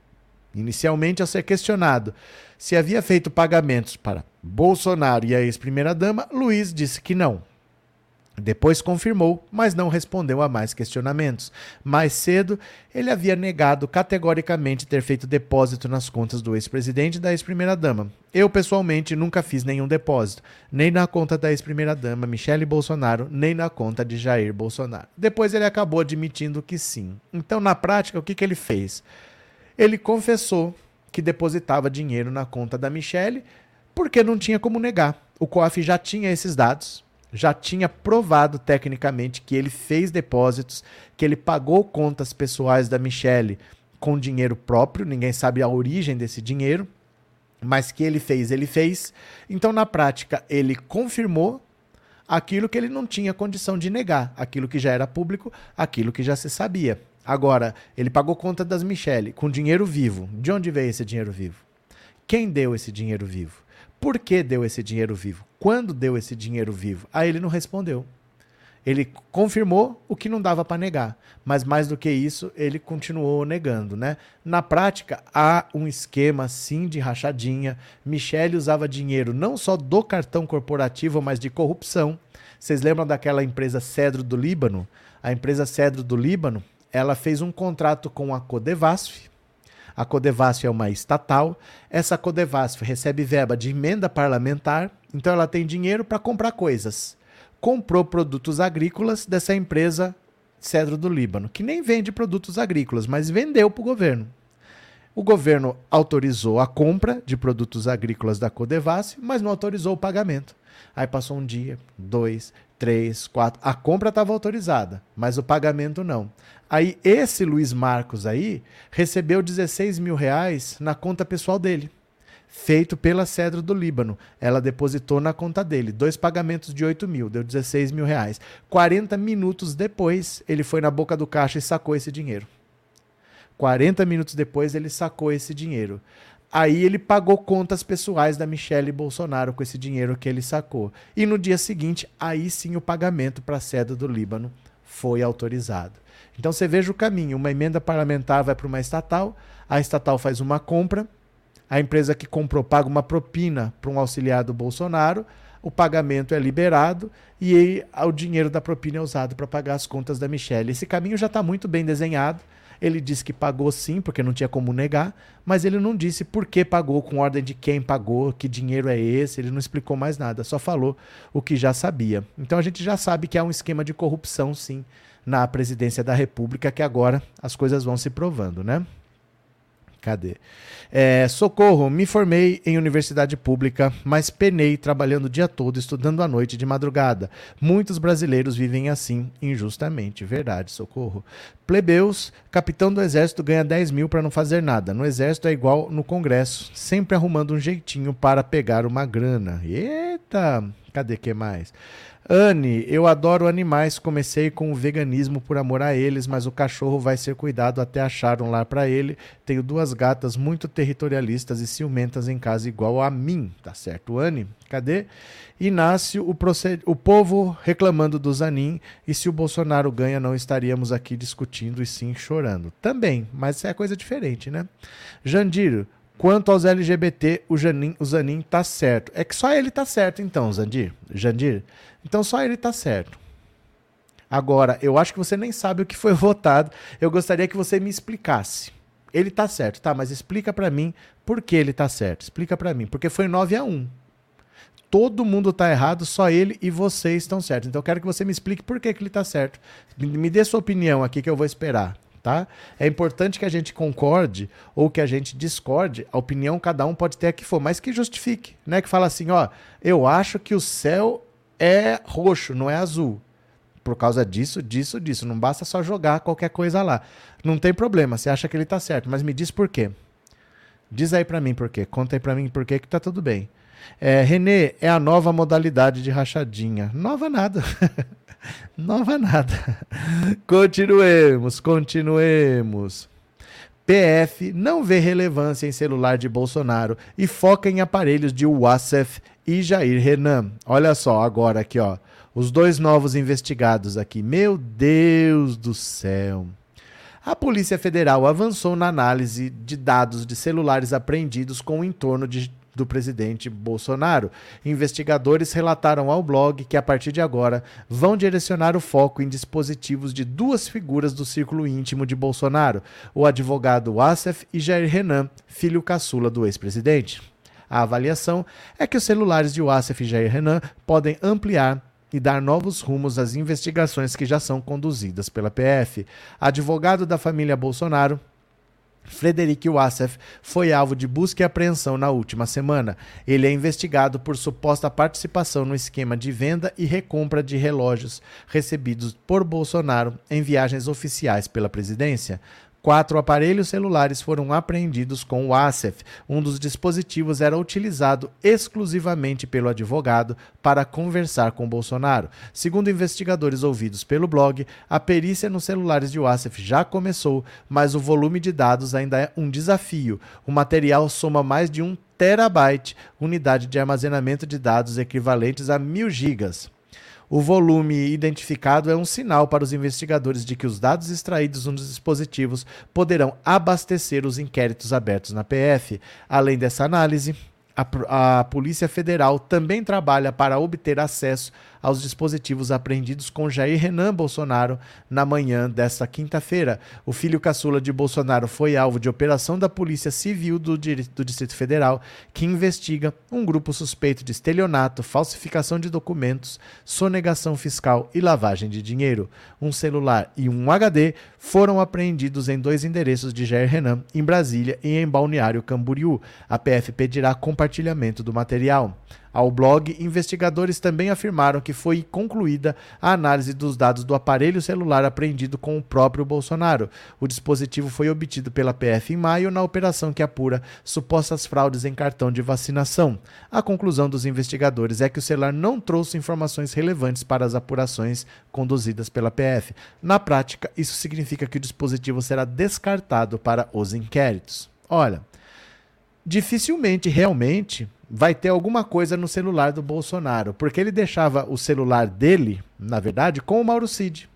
Inicialmente, ao ser questionado se havia feito pagamentos para Bolsonaro e a ex-primeira-dama, Luiz disse que não. Depois confirmou, mas não respondeu a mais questionamentos. Mais cedo, ele havia negado categoricamente ter feito depósito nas contas do ex-presidente e da ex-primeira-dama. Eu, pessoalmente, nunca fiz nenhum depósito, nem na conta da ex-primeira-dama Michele Bolsonaro, nem na conta de Jair Bolsonaro. Depois ele acabou admitindo que sim. Então, na prática, o que, que ele fez? Ele confessou que depositava dinheiro na conta da Michele porque não tinha como negar. O COAF já tinha esses dados, já tinha provado tecnicamente que ele fez depósitos, que ele pagou contas pessoais da Michelle com dinheiro próprio, ninguém sabe a origem desse dinheiro, mas que ele fez, ele fez. Então, na prática, ele confirmou aquilo que ele não tinha condição de negar, aquilo que já era público, aquilo que já se sabia. Agora, ele pagou conta das Michelle com dinheiro vivo. De onde veio esse dinheiro vivo? Quem deu esse dinheiro vivo? Por que deu esse dinheiro vivo? Quando deu esse dinheiro vivo? Aí ele não respondeu. Ele confirmou o que não dava para negar, mas mais do que isso, ele continuou negando, né? Na prática, há um esquema sim de rachadinha. Michele usava dinheiro não só do cartão corporativo, mas de corrupção. Vocês lembram daquela empresa Cedro do Líbano? A empresa Cedro do Líbano, ela fez um contrato com a Codevasf, a Codevasf é uma estatal. Essa Codevasf recebe verba de emenda parlamentar, então ela tem dinheiro para comprar coisas. Comprou produtos agrícolas dessa empresa Cedro do Líbano, que nem vende produtos agrícolas, mas vendeu para o governo. O governo autorizou a compra de produtos agrícolas da Codevasf, mas não autorizou o pagamento. Aí passou um dia, dois, três, quatro. A compra estava autorizada, mas o pagamento não. Aí esse Luiz Marcos aí recebeu 16 mil reais na conta pessoal dele, feito pela Cedro do Líbano. Ela depositou na conta dele dois pagamentos de 8 mil, deu 16 mil reais. 40 minutos depois, ele foi na boca do caixa e sacou esse dinheiro. 40 minutos depois, ele sacou esse dinheiro. Aí ele pagou contas pessoais da Michelle Bolsonaro com esse dinheiro que ele sacou. E no dia seguinte, aí sim o pagamento para a sede do Líbano foi autorizado. Então você veja o caminho: uma emenda parlamentar vai para uma estatal, a estatal faz uma compra, a empresa que comprou paga uma propina para um auxiliar do Bolsonaro, o pagamento é liberado e aí, o dinheiro da propina é usado para pagar as contas da Michelle. Esse caminho já está muito bem desenhado ele disse que pagou sim, porque não tinha como negar, mas ele não disse por que pagou, com ordem de quem pagou, que dinheiro é esse, ele não explicou mais nada, só falou o que já sabia. Então a gente já sabe que há um esquema de corrupção, sim, na presidência da República, que agora as coisas vão se provando, né? Cadê? É, socorro, me formei em universidade pública, mas penei trabalhando o dia todo, estudando à noite de madrugada. Muitos brasileiros vivem assim, injustamente. Verdade, socorro. Plebeus, capitão do exército ganha 10 mil para não fazer nada. No exército é igual no Congresso, sempre arrumando um jeitinho para pegar uma grana. Eita! Cadê que mais? Anne, eu adoro animais. Comecei com o veganismo por amor a eles, mas o cachorro vai ser cuidado até achar um lar para ele. Tenho duas gatas muito territorialistas e ciumentas em casa, igual a mim. Tá certo, Anne? Cadê? Inácio, o, proced... o povo reclamando do Zanin. E se o Bolsonaro ganha, não estaríamos aqui discutindo e sim chorando. Também, mas é coisa diferente, né? Jandiro, Quanto aos LGBT, o, Janin, o Zanin tá certo. É que só ele tá certo, então, Zandir. Jandir. Então só ele tá certo. Agora, eu acho que você nem sabe o que foi votado. Eu gostaria que você me explicasse. Ele tá certo, tá? Mas explica para mim por que ele tá certo. Explica para mim. Porque foi 9 a 1 Todo mundo tá errado, só ele e você estão certos. Então eu quero que você me explique por que, que ele tá certo. Me dê sua opinião aqui que eu vou esperar tá? É importante que a gente concorde ou que a gente discorde, a opinião cada um pode ter a que for, mas que justifique, né? Que fala assim, ó, eu acho que o céu é roxo, não é azul. Por causa disso, disso, disso. Não basta só jogar qualquer coisa lá. Não tem problema, você acha que ele tá certo, mas me diz por quê. Diz aí para mim por quê. Conta aí para mim por quê que tá tudo bem. É, Renê, é a nova modalidade de rachadinha. Nova nada. nova nada. Continuemos, continuemos. PF não vê relevância em celular de Bolsonaro e foca em aparelhos de Wassef e Jair Renan. Olha só, agora aqui, ó. Os dois novos investigados aqui. Meu Deus do céu. A Polícia Federal avançou na análise de dados de celulares apreendidos com em torno de do presidente Bolsonaro. Investigadores relataram ao blog que, a partir de agora, vão direcionar o foco em dispositivos de duas figuras do círculo íntimo de Bolsonaro, o advogado Assef e Jair Renan, filho caçula do ex-presidente. A avaliação é que os celulares de Wassef e Jair Renan podem ampliar e dar novos rumos às investigações que já são conduzidas pela PF. Advogado da família Bolsonaro, Frederic Wassef foi alvo de busca e apreensão na última semana. Ele é investigado por suposta participação no esquema de venda e recompra de relógios recebidos por Bolsonaro em viagens oficiais pela presidência. Quatro aparelhos celulares foram apreendidos com o ASEF. Um dos dispositivos era utilizado exclusivamente pelo advogado para conversar com Bolsonaro. Segundo investigadores ouvidos pelo blog, a perícia nos celulares de Wassef já começou, mas o volume de dados ainda é um desafio. O material soma mais de um terabyte, unidade de armazenamento de dados equivalentes a mil gigas. O volume identificado é um sinal para os investigadores de que os dados extraídos nos dispositivos poderão abastecer os inquéritos abertos na PF. Além dessa análise, a, a Polícia Federal também trabalha para obter acesso aos dispositivos apreendidos com Jair Renan Bolsonaro na manhã desta quinta-feira. O filho caçula de Bolsonaro foi alvo de operação da Polícia Civil do, do Distrito Federal, que investiga um grupo suspeito de estelionato, falsificação de documentos, sonegação fiscal e lavagem de dinheiro. Um celular e um HD foram apreendidos em dois endereços de Jair Renan, em Brasília e em Balneário Camboriú. A PF pedirá compartilhamento do material. Ao blog, investigadores também afirmaram que foi concluída a análise dos dados do aparelho celular apreendido com o próprio Bolsonaro. O dispositivo foi obtido pela PF em maio na operação que apura supostas fraudes em cartão de vacinação. A conclusão dos investigadores é que o celular não trouxe informações relevantes para as apurações conduzidas pela PF. Na prática, isso significa que o dispositivo será descartado para os inquéritos. Olha, dificilmente realmente vai ter alguma coisa no celular do Bolsonaro, porque ele deixava o celular dele, na verdade, com o Mauro Cid.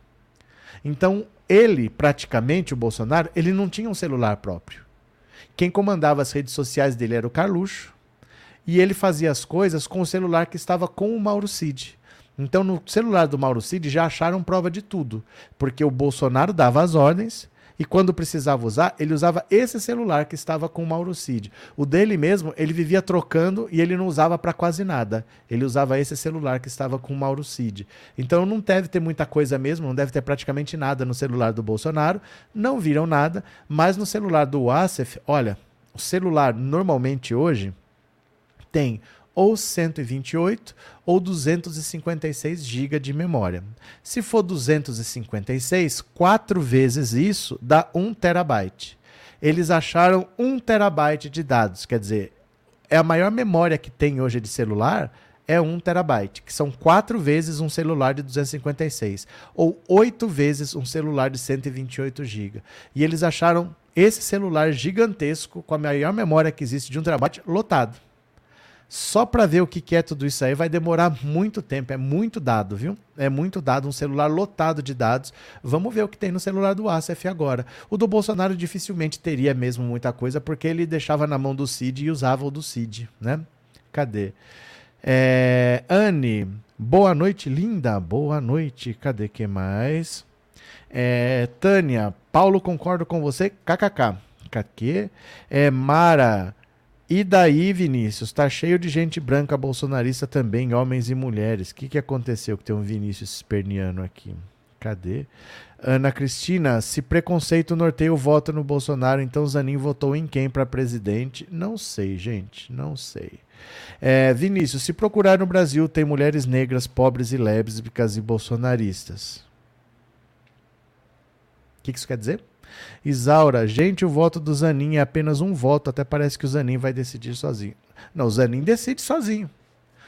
Então, ele, praticamente, o Bolsonaro, ele não tinha um celular próprio. Quem comandava as redes sociais dele era o Carluxo, e ele fazia as coisas com o celular que estava com o Mauro Cid. Então, no celular do Mauro Cid já acharam prova de tudo, porque o Bolsonaro dava as ordens e quando precisava usar, ele usava esse celular que estava com o Mauro Cid. O dele mesmo, ele vivia trocando e ele não usava para quase nada. Ele usava esse celular que estava com o Mauro Cid. Então não deve ter muita coisa mesmo, não deve ter praticamente nada no celular do Bolsonaro. Não viram nada, mas no celular do Wassef, olha, o celular normalmente hoje tem ou 128 ou 256 GB de memória. Se for 256, quatro vezes isso dá 1 terabyte. Eles acharam 1 terabyte de dados, quer dizer, é a maior memória que tem hoje de celular é 1 terabyte, que são quatro vezes um celular de 256 ou oito vezes um celular de 128 GB. E eles acharam esse celular gigantesco com a maior memória que existe de 1 terabyte lotado. Só para ver o que é tudo isso aí vai demorar muito tempo, é muito dado, viu? É muito dado, um celular lotado de dados. Vamos ver o que tem no celular do ASF agora. O do Bolsonaro dificilmente teria mesmo muita coisa, porque ele deixava na mão do Cid e usava o do Cid, né? Cadê? É, Anne, boa noite, linda. Boa noite. Cadê que mais? É, Tânia, Paulo, concordo com você. KKK. KQ. É, Mara, e daí, Vinícius, tá cheio de gente branca bolsonarista também, homens e mulheres. O que, que aconteceu que tem um Vinícius esperniano aqui? Cadê? Ana Cristina, se preconceito norteia o voto no Bolsonaro, então Zanin votou em quem para presidente? Não sei, gente, não sei. É, Vinícius, se procurar no Brasil, tem mulheres negras, pobres e lésbicas e bolsonaristas. O que, que isso quer dizer? Isaura, gente, o voto do Zanin é apenas um voto, até parece que o Zanin vai decidir sozinho. Não, o Zanin decide sozinho.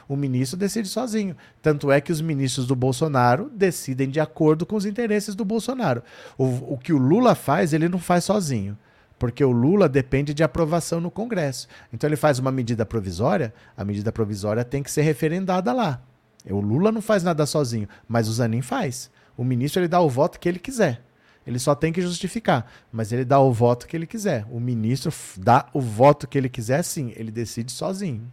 O ministro decide sozinho. Tanto é que os ministros do Bolsonaro decidem de acordo com os interesses do Bolsonaro. O, o que o Lula faz, ele não faz sozinho porque o Lula depende de aprovação no Congresso. Então ele faz uma medida provisória, a medida provisória tem que ser referendada lá. O Lula não faz nada sozinho, mas o Zanin faz. O ministro ele dá o voto que ele quiser. Ele só tem que justificar, mas ele dá o voto que ele quiser. O ministro dá o voto que ele quiser, sim. Ele decide sozinho.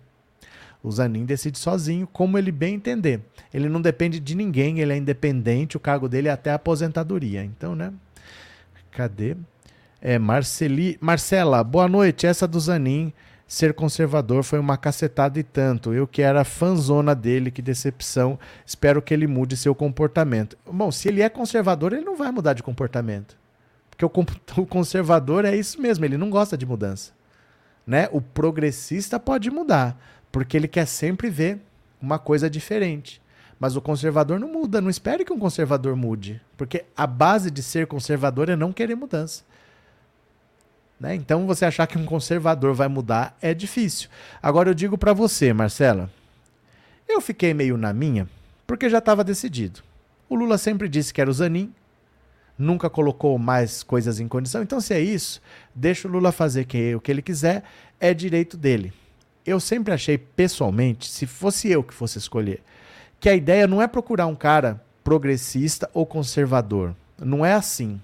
O Zanin decide sozinho, como ele bem entender. Ele não depende de ninguém, ele é independente, o cargo dele é até a aposentadoria. Então, né? Cadê? É, Marceli... Marcela, boa noite. Essa do Zanin ser conservador foi uma cacetada e tanto. Eu que era fanzona dele, que decepção. Espero que ele mude seu comportamento. Bom, se ele é conservador, ele não vai mudar de comportamento. Porque o, conservador é isso mesmo, ele não gosta de mudança. Né? O progressista pode mudar porque ele quer sempre ver uma coisa diferente. Mas o conservador não muda, não espere que um conservador mude, porque a base de ser conservador é não querer mudança. Né? Então você achar que um conservador vai mudar é difícil. Agora eu digo para você, Marcela, eu fiquei meio na minha, porque já estava decidido. O Lula sempre disse que era o Zanin, nunca colocou mais coisas em condição. Então, se é isso, deixa o Lula fazer o que ele quiser, é direito dele eu sempre achei pessoalmente, se fosse eu que fosse escolher, que a ideia não é procurar um cara progressista ou conservador. Não é assim.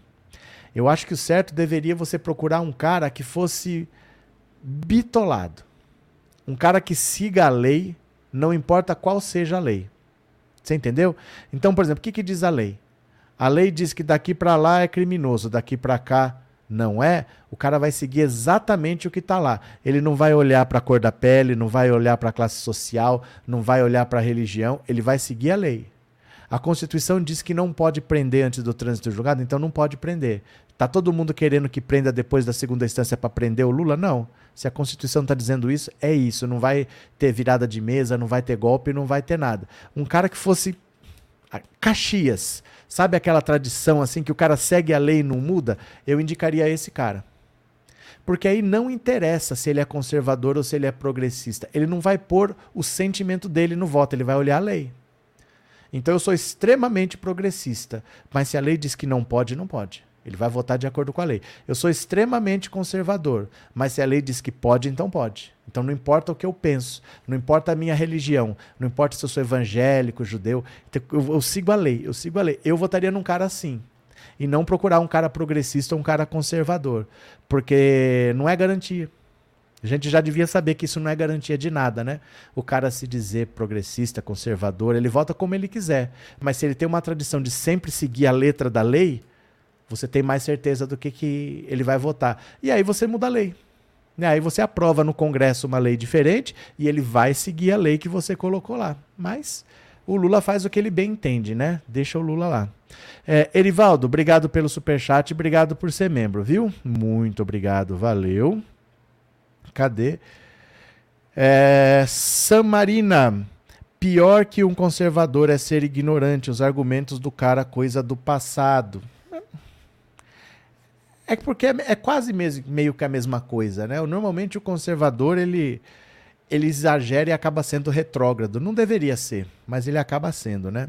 Eu acho que o certo deveria você procurar um cara que fosse bitolado. Um cara que siga a lei, não importa qual seja a lei. Você entendeu? Então, por exemplo, o que, que diz a lei? A lei diz que daqui para lá é criminoso, daqui para cá não é, o cara vai seguir exatamente o que está lá. Ele não vai olhar para a cor da pele, não vai olhar para a classe social, não vai olhar para a religião, ele vai seguir a lei. A Constituição diz que não pode prender antes do trânsito julgado, então não pode prender. Tá todo mundo querendo que prenda depois da segunda instância para prender o Lula? Não. Se a Constituição está dizendo isso, é isso. Não vai ter virada de mesa, não vai ter golpe, não vai ter nada. Um cara que fosse Caxias, sabe aquela tradição assim que o cara segue a lei e não muda? Eu indicaria esse cara. Porque aí não interessa se ele é conservador ou se ele é progressista. Ele não vai pôr o sentimento dele no voto, ele vai olhar a lei. Então eu sou extremamente progressista, mas se a lei diz que não pode, não pode. Ele vai votar de acordo com a lei. Eu sou extremamente conservador, mas se a lei diz que pode, então pode. Então não importa o que eu penso, não importa a minha religião, não importa se eu sou evangélico, judeu, então, eu, eu sigo a lei, eu sigo a lei. Eu votaria num cara assim. E não procurar um cara progressista ou um cara conservador. Porque não é garantia. A gente já devia saber que isso não é garantia de nada, né? O cara se dizer progressista, conservador, ele vota como ele quiser. Mas se ele tem uma tradição de sempre seguir a letra da lei, você tem mais certeza do que, que ele vai votar. E aí você muda a lei. E aí você aprova no Congresso uma lei diferente e ele vai seguir a lei que você colocou lá. Mas o Lula faz o que ele bem entende, né? Deixa o Lula lá. É, Erivaldo, obrigado pelo superchat, obrigado por ser membro, viu? Muito obrigado, valeu. Cadê? É, Samarina, pior que um conservador é ser ignorante, os argumentos do cara, coisa do passado. É porque é, é quase mesmo, meio que a mesma coisa, né? Normalmente o conservador ele, ele exagera e acaba sendo retrógrado. Não deveria ser, mas ele acaba sendo, né?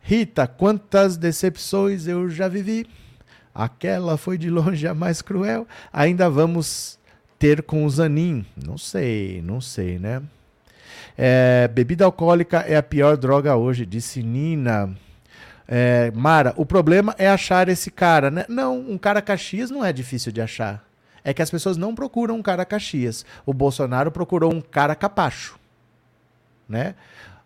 Rita, quantas decepções eu já vivi. Aquela foi de longe a mais cruel. Ainda vamos ter com o Zanin? Não sei, não sei, né? É, bebida alcoólica é a pior droga hoje, disse Nina. É, Mara, o problema é achar esse cara, né? Não, um cara Caxias não é difícil de achar. É que as pessoas não procuram um cara Caxias. O Bolsonaro procurou um cara capacho, né?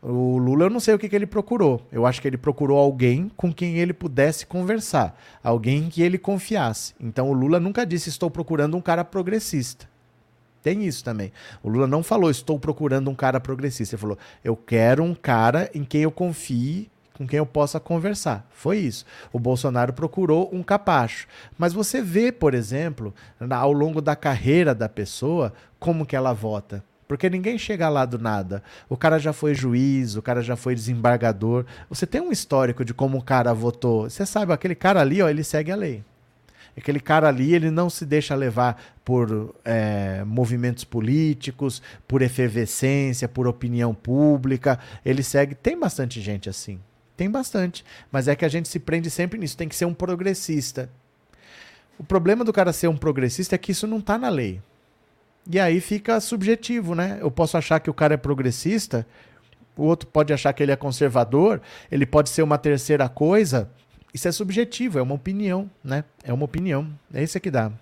O Lula, eu não sei o que, que ele procurou. Eu acho que ele procurou alguém com quem ele pudesse conversar, alguém que ele confiasse. Então o Lula nunca disse estou procurando um cara progressista. Tem isso também. O Lula não falou estou procurando um cara progressista. Ele falou eu quero um cara em quem eu confie com quem eu possa conversar. Foi isso. O Bolsonaro procurou um capacho. Mas você vê, por exemplo, ao longo da carreira da pessoa, como que ela vota. Porque ninguém chega lá do nada. O cara já foi juiz, o cara já foi desembargador. Você tem um histórico de como o cara votou. Você sabe, aquele cara ali, ó, ele segue a lei. Aquele cara ali, ele não se deixa levar por é, movimentos políticos, por efervescência, por opinião pública. Ele segue. Tem bastante gente assim. Tem bastante. Mas é que a gente se prende sempre nisso. Tem que ser um progressista. O problema do cara ser um progressista é que isso não está na lei. E aí fica subjetivo, né? Eu posso achar que o cara é progressista, o outro pode achar que ele é conservador, ele pode ser uma terceira coisa, Isso é subjetivo, é uma opinião, né? É uma opinião. É isso que dá.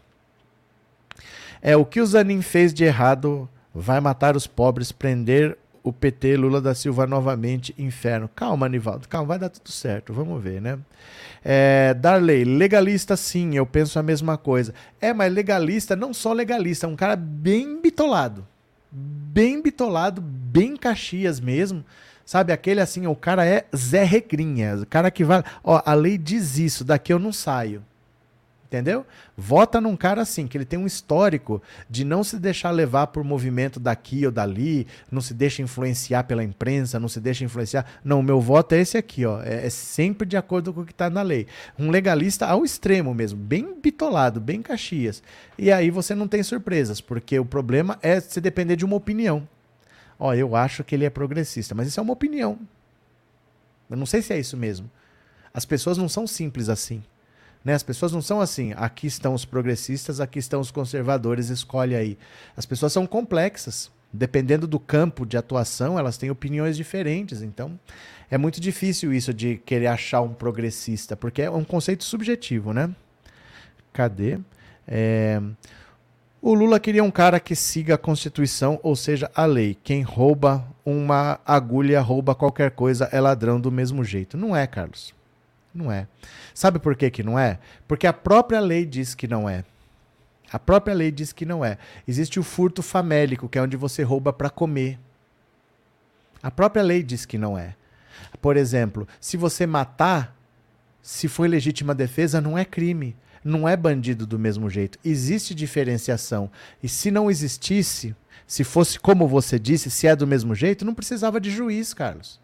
É o que o Zanin fez de errado vai matar os pobres, prender o PT Lula da Silva novamente, inferno. Calma, Anivaldo, calma, vai dar tudo certo, vamos ver, né? É, Darley, legalista sim, eu penso a mesma coisa. É, mas legalista, não só legalista, é um cara bem bitolado. Bem bitolado, bem Caxias mesmo. Sabe, aquele assim, o cara é Zé Recrinha, o cara que vai. Ó, a lei diz isso, daqui eu não saio. Entendeu? Vota num cara assim, que ele tem um histórico de não se deixar levar por movimento daqui ou dali, não se deixa influenciar pela imprensa, não se deixa influenciar. Não, o meu voto é esse aqui, ó. É, é sempre de acordo com o que está na lei. Um legalista ao extremo mesmo, bem bitolado, bem caxias. E aí você não tem surpresas, porque o problema é se depender de uma opinião. Ó, eu acho que ele é progressista, mas isso é uma opinião. Eu não sei se é isso mesmo. As pessoas não são simples assim. Né? As pessoas não são assim, aqui estão os progressistas, aqui estão os conservadores, escolhe aí. As pessoas são complexas. Dependendo do campo de atuação, elas têm opiniões diferentes. Então, é muito difícil isso de querer achar um progressista, porque é um conceito subjetivo, né? Cadê? É... O Lula queria um cara que siga a Constituição, ou seja, a lei. Quem rouba uma agulha, rouba qualquer coisa, é ladrão do mesmo jeito. Não é, Carlos. Não é. Sabe por que, que não é? Porque a própria lei diz que não é. A própria lei diz que não é. Existe o furto famélico, que é onde você rouba para comer. A própria lei diz que não é. Por exemplo, se você matar, se foi legítima defesa, não é crime. Não é bandido do mesmo jeito. Existe diferenciação. E se não existisse, se fosse como você disse, se é do mesmo jeito, não precisava de juiz, Carlos.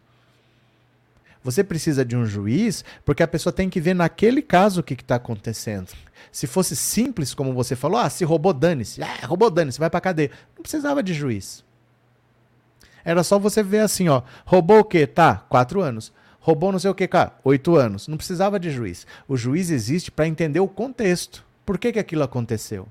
Você precisa de um juiz porque a pessoa tem que ver naquele caso o que está acontecendo. Se fosse simples, como você falou, ah, se roubou, dane-se. Ah, roubou, dane-se, vai para cadeia. Não precisava de juiz. Era só você ver assim, ó. Roubou o quê? Tá, quatro anos. Roubou não sei o quê, cara, oito anos. Não precisava de juiz. O juiz existe para entender o contexto. Por que, que aquilo aconteceu?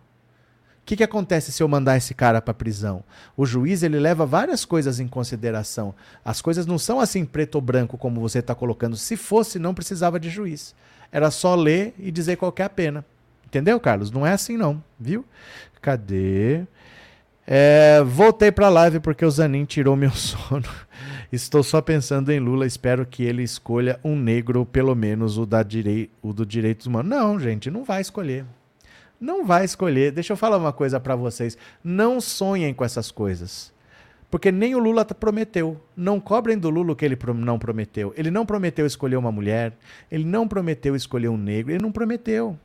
Que, que acontece se eu mandar esse cara para prisão? O juiz ele leva várias coisas em consideração. As coisas não são assim preto ou branco como você está colocando. Se fosse, não precisava de juiz. Era só ler e dizer qual é a pena. Entendeu, Carlos? Não é assim não, viu? Cadê? É, voltei para a live porque o Zanin tirou meu sono. Estou só pensando em Lula. Espero que ele escolha um negro, pelo menos o, da direi o do direitos humanos. Não, gente, não vai escolher não vai escolher. Deixa eu falar uma coisa para vocês. Não sonhem com essas coisas. Porque nem o Lula prometeu. Não cobrem do Lula o que ele não prometeu. Ele não prometeu escolher uma mulher. Ele não prometeu escolher um negro. Ele não prometeu.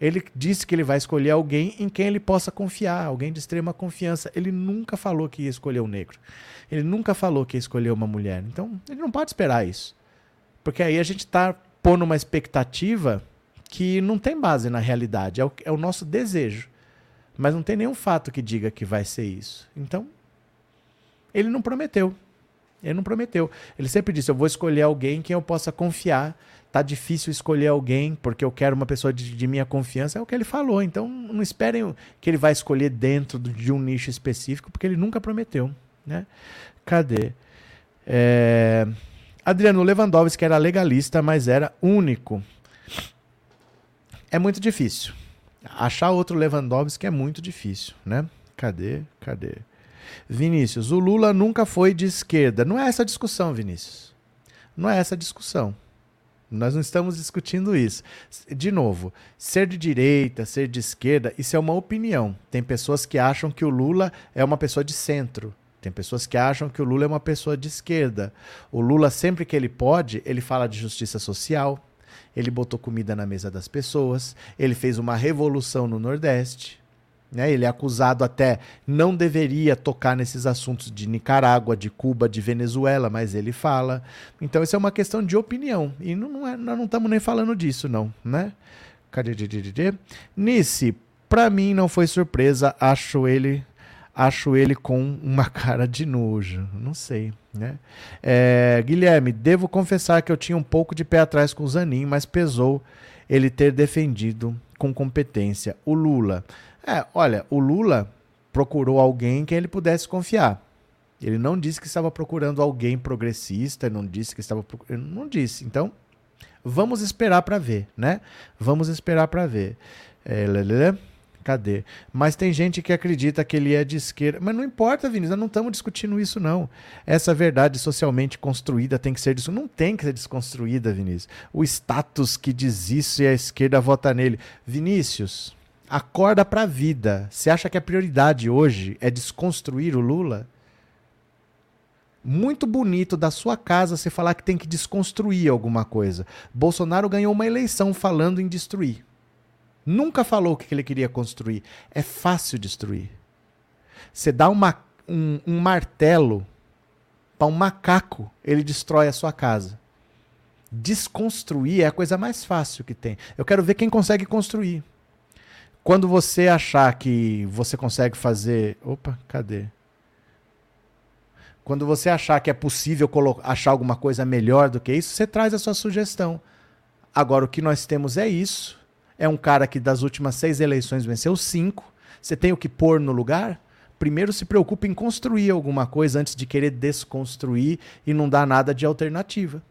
Ele disse que ele vai escolher alguém em quem ele possa confiar, alguém de extrema confiança. Ele nunca falou que ia escolher um negro. Ele nunca falou que ia escolher uma mulher. Então, ele não pode esperar isso. Porque aí a gente está pondo uma expectativa que não tem base na realidade, é o, é o nosso desejo. Mas não tem nenhum fato que diga que vai ser isso. Então, ele não prometeu. Ele não prometeu. Ele sempre disse: Eu vou escolher alguém que eu possa confiar. Tá difícil escolher alguém porque eu quero uma pessoa de, de, minha confiança. É o que ele falou. Então, não esperem que ele vai escolher dentro de um nicho específico, porque ele nunca prometeu. Né? Cadê? É... Adriano Lewandowski era legalista, mas era único é muito difícil. Achar outro Lewandowski é muito difícil, né? Cadê? Cadê? Vinícius, o Lula nunca foi de esquerda. Não é essa a discussão, Vinícius. Não é essa a discussão. Nós não estamos discutindo isso. De novo, ser de direita, ser de esquerda, isso é uma opinião. Tem pessoas que acham que o Lula é uma pessoa de centro. Tem pessoas que acham que o Lula é uma pessoa de esquerda. O Lula, sempre que ele pode, ele fala de justiça social, ele botou comida na mesa das pessoas, ele fez uma revolução no Nordeste. Né? Ele é acusado até, não deveria tocar nesses assuntos de Nicarágua, de Cuba, de Venezuela, mas ele fala. Então isso é uma questão de opinião. E não, não é, nós não estamos nem falando disso, não. Né? Cadê? Para mim não foi surpresa, acho ele acho ele com uma cara de nojo. Não sei. Né? É, Guilherme, devo confessar que eu tinha um pouco de pé atrás com o Zanin, mas pesou ele ter defendido com competência o Lula. É, olha, o Lula procurou alguém que ele pudesse confiar. Ele não disse que estava procurando alguém progressista, não disse que estava procurando. Não disse. Então, Vamos esperar para ver, né? Vamos esperar para ver. É, lê, lê. Cadê? Mas tem gente que acredita que ele é de esquerda. Mas não importa, Vinícius, nós não estamos discutindo isso, não. Essa verdade socialmente construída tem que ser disso. Não tem que ser desconstruída, Vinícius. O status que diz isso e a esquerda vota nele. Vinícius, acorda para a vida. Você acha que a prioridade hoje é desconstruir o Lula? Muito bonito da sua casa você falar que tem que desconstruir alguma coisa. Bolsonaro ganhou uma eleição falando em destruir. Nunca falou o que ele queria construir. É fácil destruir. Você dá uma, um, um martelo para um macaco, ele destrói a sua casa. Desconstruir é a coisa mais fácil que tem. Eu quero ver quem consegue construir. Quando você achar que você consegue fazer. Opa, cadê? Quando você achar que é possível achar alguma coisa melhor do que isso, você traz a sua sugestão. Agora, o que nós temos é isso é um cara que das últimas seis eleições venceu cinco. Você tem o que pôr no lugar? Primeiro se preocupe em construir alguma coisa antes de querer desconstruir e não dar nada de alternativa.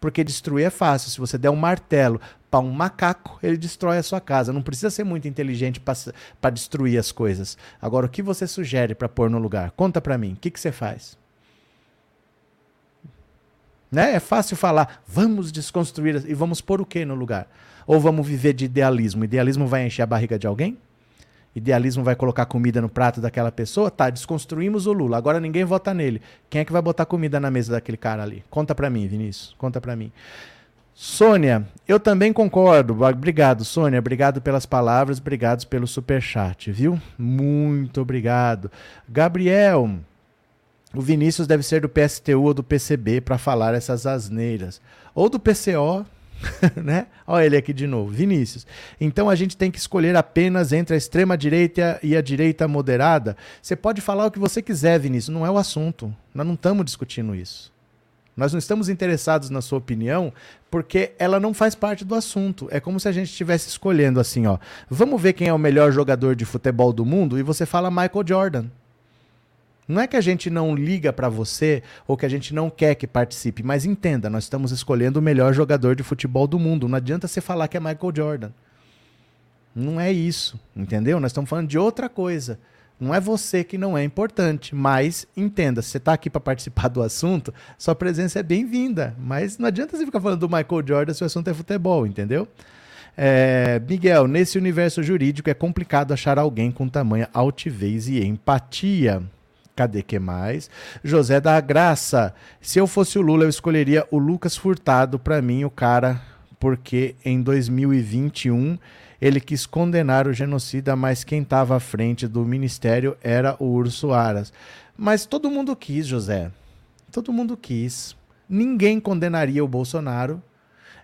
Porque destruir é fácil. Se você der um martelo para um macaco, ele destrói a sua casa. Não precisa ser muito inteligente para destruir as coisas. Agora, o que você sugere para pôr no lugar? Conta para mim. O que, que você faz? Né? É fácil falar, vamos desconstruir e vamos pôr o que no lugar? Ou vamos viver de idealismo? Idealismo vai encher a barriga de alguém? Idealismo vai colocar comida no prato daquela pessoa? Tá, desconstruímos o Lula. Agora ninguém vota nele. Quem é que vai botar comida na mesa daquele cara ali? Conta para mim, Vinícius. Conta para mim. Sônia, eu também concordo. Obrigado, Sônia. Obrigado pelas palavras, obrigado pelo super chat, viu? Muito obrigado. Gabriel, o Vinícius deve ser do PSTU ou do PCB para falar essas asneiras. Ou do PCO, né? Olha ele aqui de novo, Vinícius. Então a gente tem que escolher apenas entre a extrema direita e a direita moderada. Você pode falar o que você quiser, Vinícius, não é o assunto. Nós não estamos discutindo isso. Nós não estamos interessados na sua opinião porque ela não faz parte do assunto. É como se a gente estivesse escolhendo assim, ó. Vamos ver quem é o melhor jogador de futebol do mundo e você fala Michael Jordan. Não é que a gente não liga para você ou que a gente não quer que participe, mas entenda, nós estamos escolhendo o melhor jogador de futebol do mundo. Não adianta você falar que é Michael Jordan. Não é isso, entendeu? Nós estamos falando de outra coisa. Não é você que não é importante, mas entenda, se você está aqui para participar do assunto, sua presença é bem-vinda. Mas não adianta você ficar falando do Michael Jordan se o assunto é futebol, entendeu? É, Miguel, nesse universo jurídico é complicado achar alguém com tamanha altivez e empatia. Cadê que mais? José da Graça. Se eu fosse o Lula, eu escolheria o Lucas Furtado para mim, o cara, porque em 2021 ele quis condenar o genocida, mas quem estava à frente do ministério era o Urso Aras. Mas todo mundo quis, José. Todo mundo quis. Ninguém condenaria o Bolsonaro.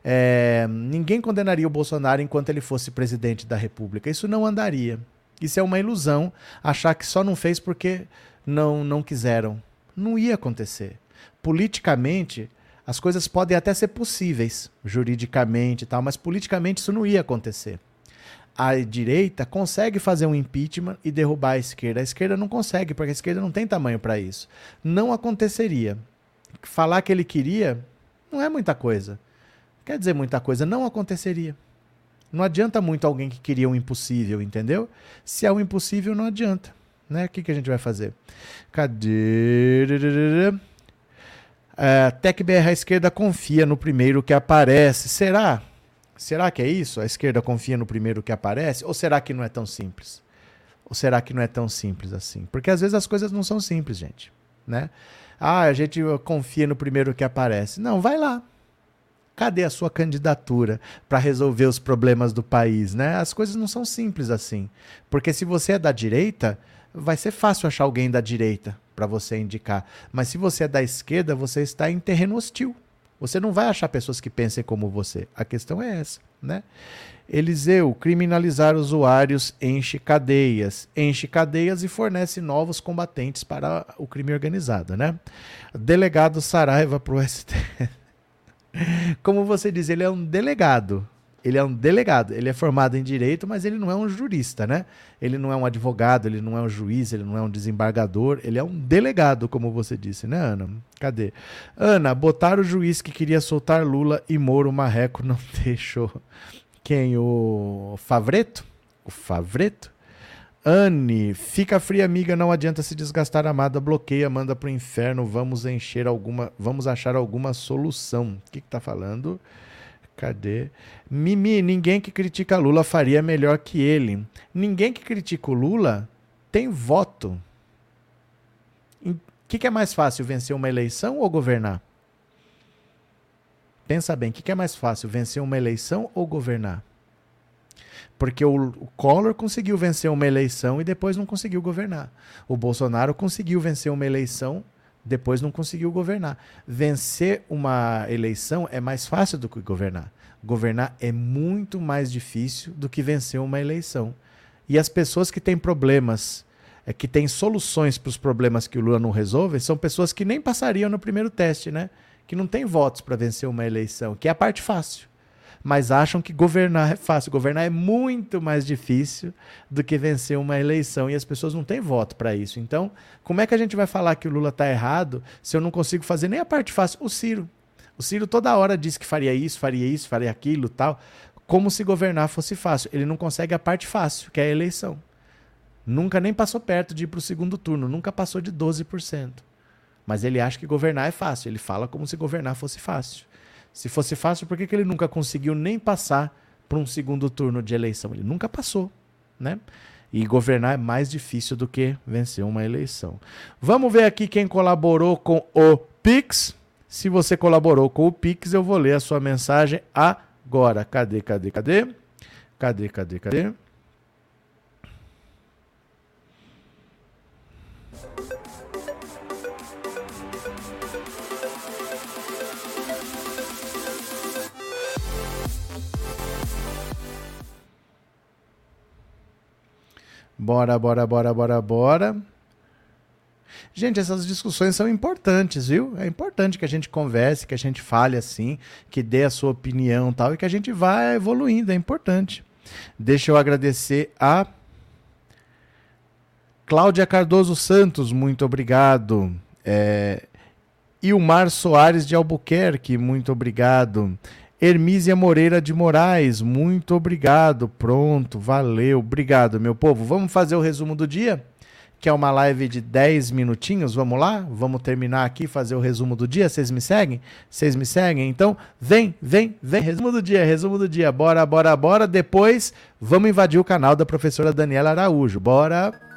É, ninguém condenaria o Bolsonaro enquanto ele fosse presidente da República. Isso não andaria. Isso é uma ilusão achar que só não fez porque não, não quiseram. Não ia acontecer. Politicamente, as coisas podem até ser possíveis, juridicamente e tal, mas politicamente isso não ia acontecer. A direita consegue fazer um impeachment e derrubar a esquerda. A esquerda não consegue, porque a esquerda não tem tamanho para isso. Não aconteceria. Falar que ele queria não é muita coisa. Quer dizer muita coisa, não aconteceria. Não adianta muito alguém que queria um impossível, entendeu? Se é um impossível, não adianta. Né? O que, que a gente vai fazer? Cadê? É, TecBR à esquerda confia no primeiro que aparece. Será? Será que é isso? A esquerda confia no primeiro que aparece? Ou será que não é tão simples? Ou será que não é tão simples assim? Porque às vezes as coisas não são simples, gente. Né? Ah, a gente confia no primeiro que aparece. Não, vai lá. Cadê a sua candidatura para resolver os problemas do país? Né? As coisas não são simples assim. Porque se você é da direita, vai ser fácil achar alguém da direita para você indicar. Mas se você é da esquerda, você está em terreno hostil. Você não vai achar pessoas que pensem como você. A questão é essa, né? Eliseu, criminalizar usuários enche cadeias, enche cadeias e fornece novos combatentes para o crime organizado, né? Delegado Saraiva para o STF. Como você diz, ele é um delegado. Ele é um delegado. Ele é formado em direito, mas ele não é um jurista, né? Ele não é um advogado, ele não é um juiz, ele não é um desembargador. Ele é um delegado, como você disse, né, Ana? Cadê? Ana, botar o juiz que queria soltar Lula e Moro Marreco não deixou. Quem? O Favreto? O Favreto? Anne, fica fria, amiga, não adianta se desgastar, amada, bloqueia, manda pro inferno, vamos encher alguma, vamos achar alguma solução. O que que tá falando? Cadê? Mimi, ninguém que critica Lula faria melhor que ele. Ninguém que critica o Lula tem voto. O que, que é mais fácil, vencer uma eleição ou governar? Pensa bem, o que, que é mais fácil, vencer uma eleição ou governar? Porque o, o Collor conseguiu vencer uma eleição e depois não conseguiu governar. O Bolsonaro conseguiu vencer uma eleição, depois não conseguiu governar. Vencer uma eleição é mais fácil do que governar. Governar é muito mais difícil do que vencer uma eleição. E as pessoas que têm problemas, é, que têm soluções para os problemas que o Lula não resolve, são pessoas que nem passariam no primeiro teste, né? Que não têm votos para vencer uma eleição, que é a parte fácil mas acham que governar é fácil. Governar é muito mais difícil do que vencer uma eleição e as pessoas não têm voto para isso. Então, como é que a gente vai falar que o Lula está errado se eu não consigo fazer nem a parte fácil? O Ciro. O Ciro toda hora diz que faria isso, faria isso, faria aquilo, tal, como se governar fosse fácil. Ele não consegue a parte fácil, que é a eleição. Nunca nem passou perto de ir para o segundo turno, nunca passou de 12%. Mas ele acha que governar é fácil. Ele fala como se governar fosse fácil. Se fosse fácil, por que, que ele nunca conseguiu nem passar para um segundo turno de eleição? Ele nunca passou, né? E governar é mais difícil do que vencer uma eleição. Vamos ver aqui quem colaborou com o Pix. Se você colaborou com o Pix, eu vou ler a sua mensagem agora. Cadê, cadê, cadê? Cadê, cadê, cadê? Bora, bora, bora, bora, bora. Gente, essas discussões são importantes, viu? É importante que a gente converse, que a gente fale assim, que dê a sua opinião tal, e que a gente vá evoluindo, é importante. Deixa eu agradecer a Cláudia Cardoso Santos, muito obrigado. É... Ilmar Soares de Albuquerque, muito obrigado. Hermísia Moreira de Moraes, muito obrigado. Pronto, valeu. Obrigado, meu povo. Vamos fazer o resumo do dia? Que é uma live de 10 minutinhos. Vamos lá? Vamos terminar aqui fazer o resumo do dia. Vocês me seguem? Vocês me seguem? Então, vem, vem, vem. Resumo do dia, resumo do dia. Bora, bora, bora. Depois, vamos invadir o canal da professora Daniela Araújo. Bora.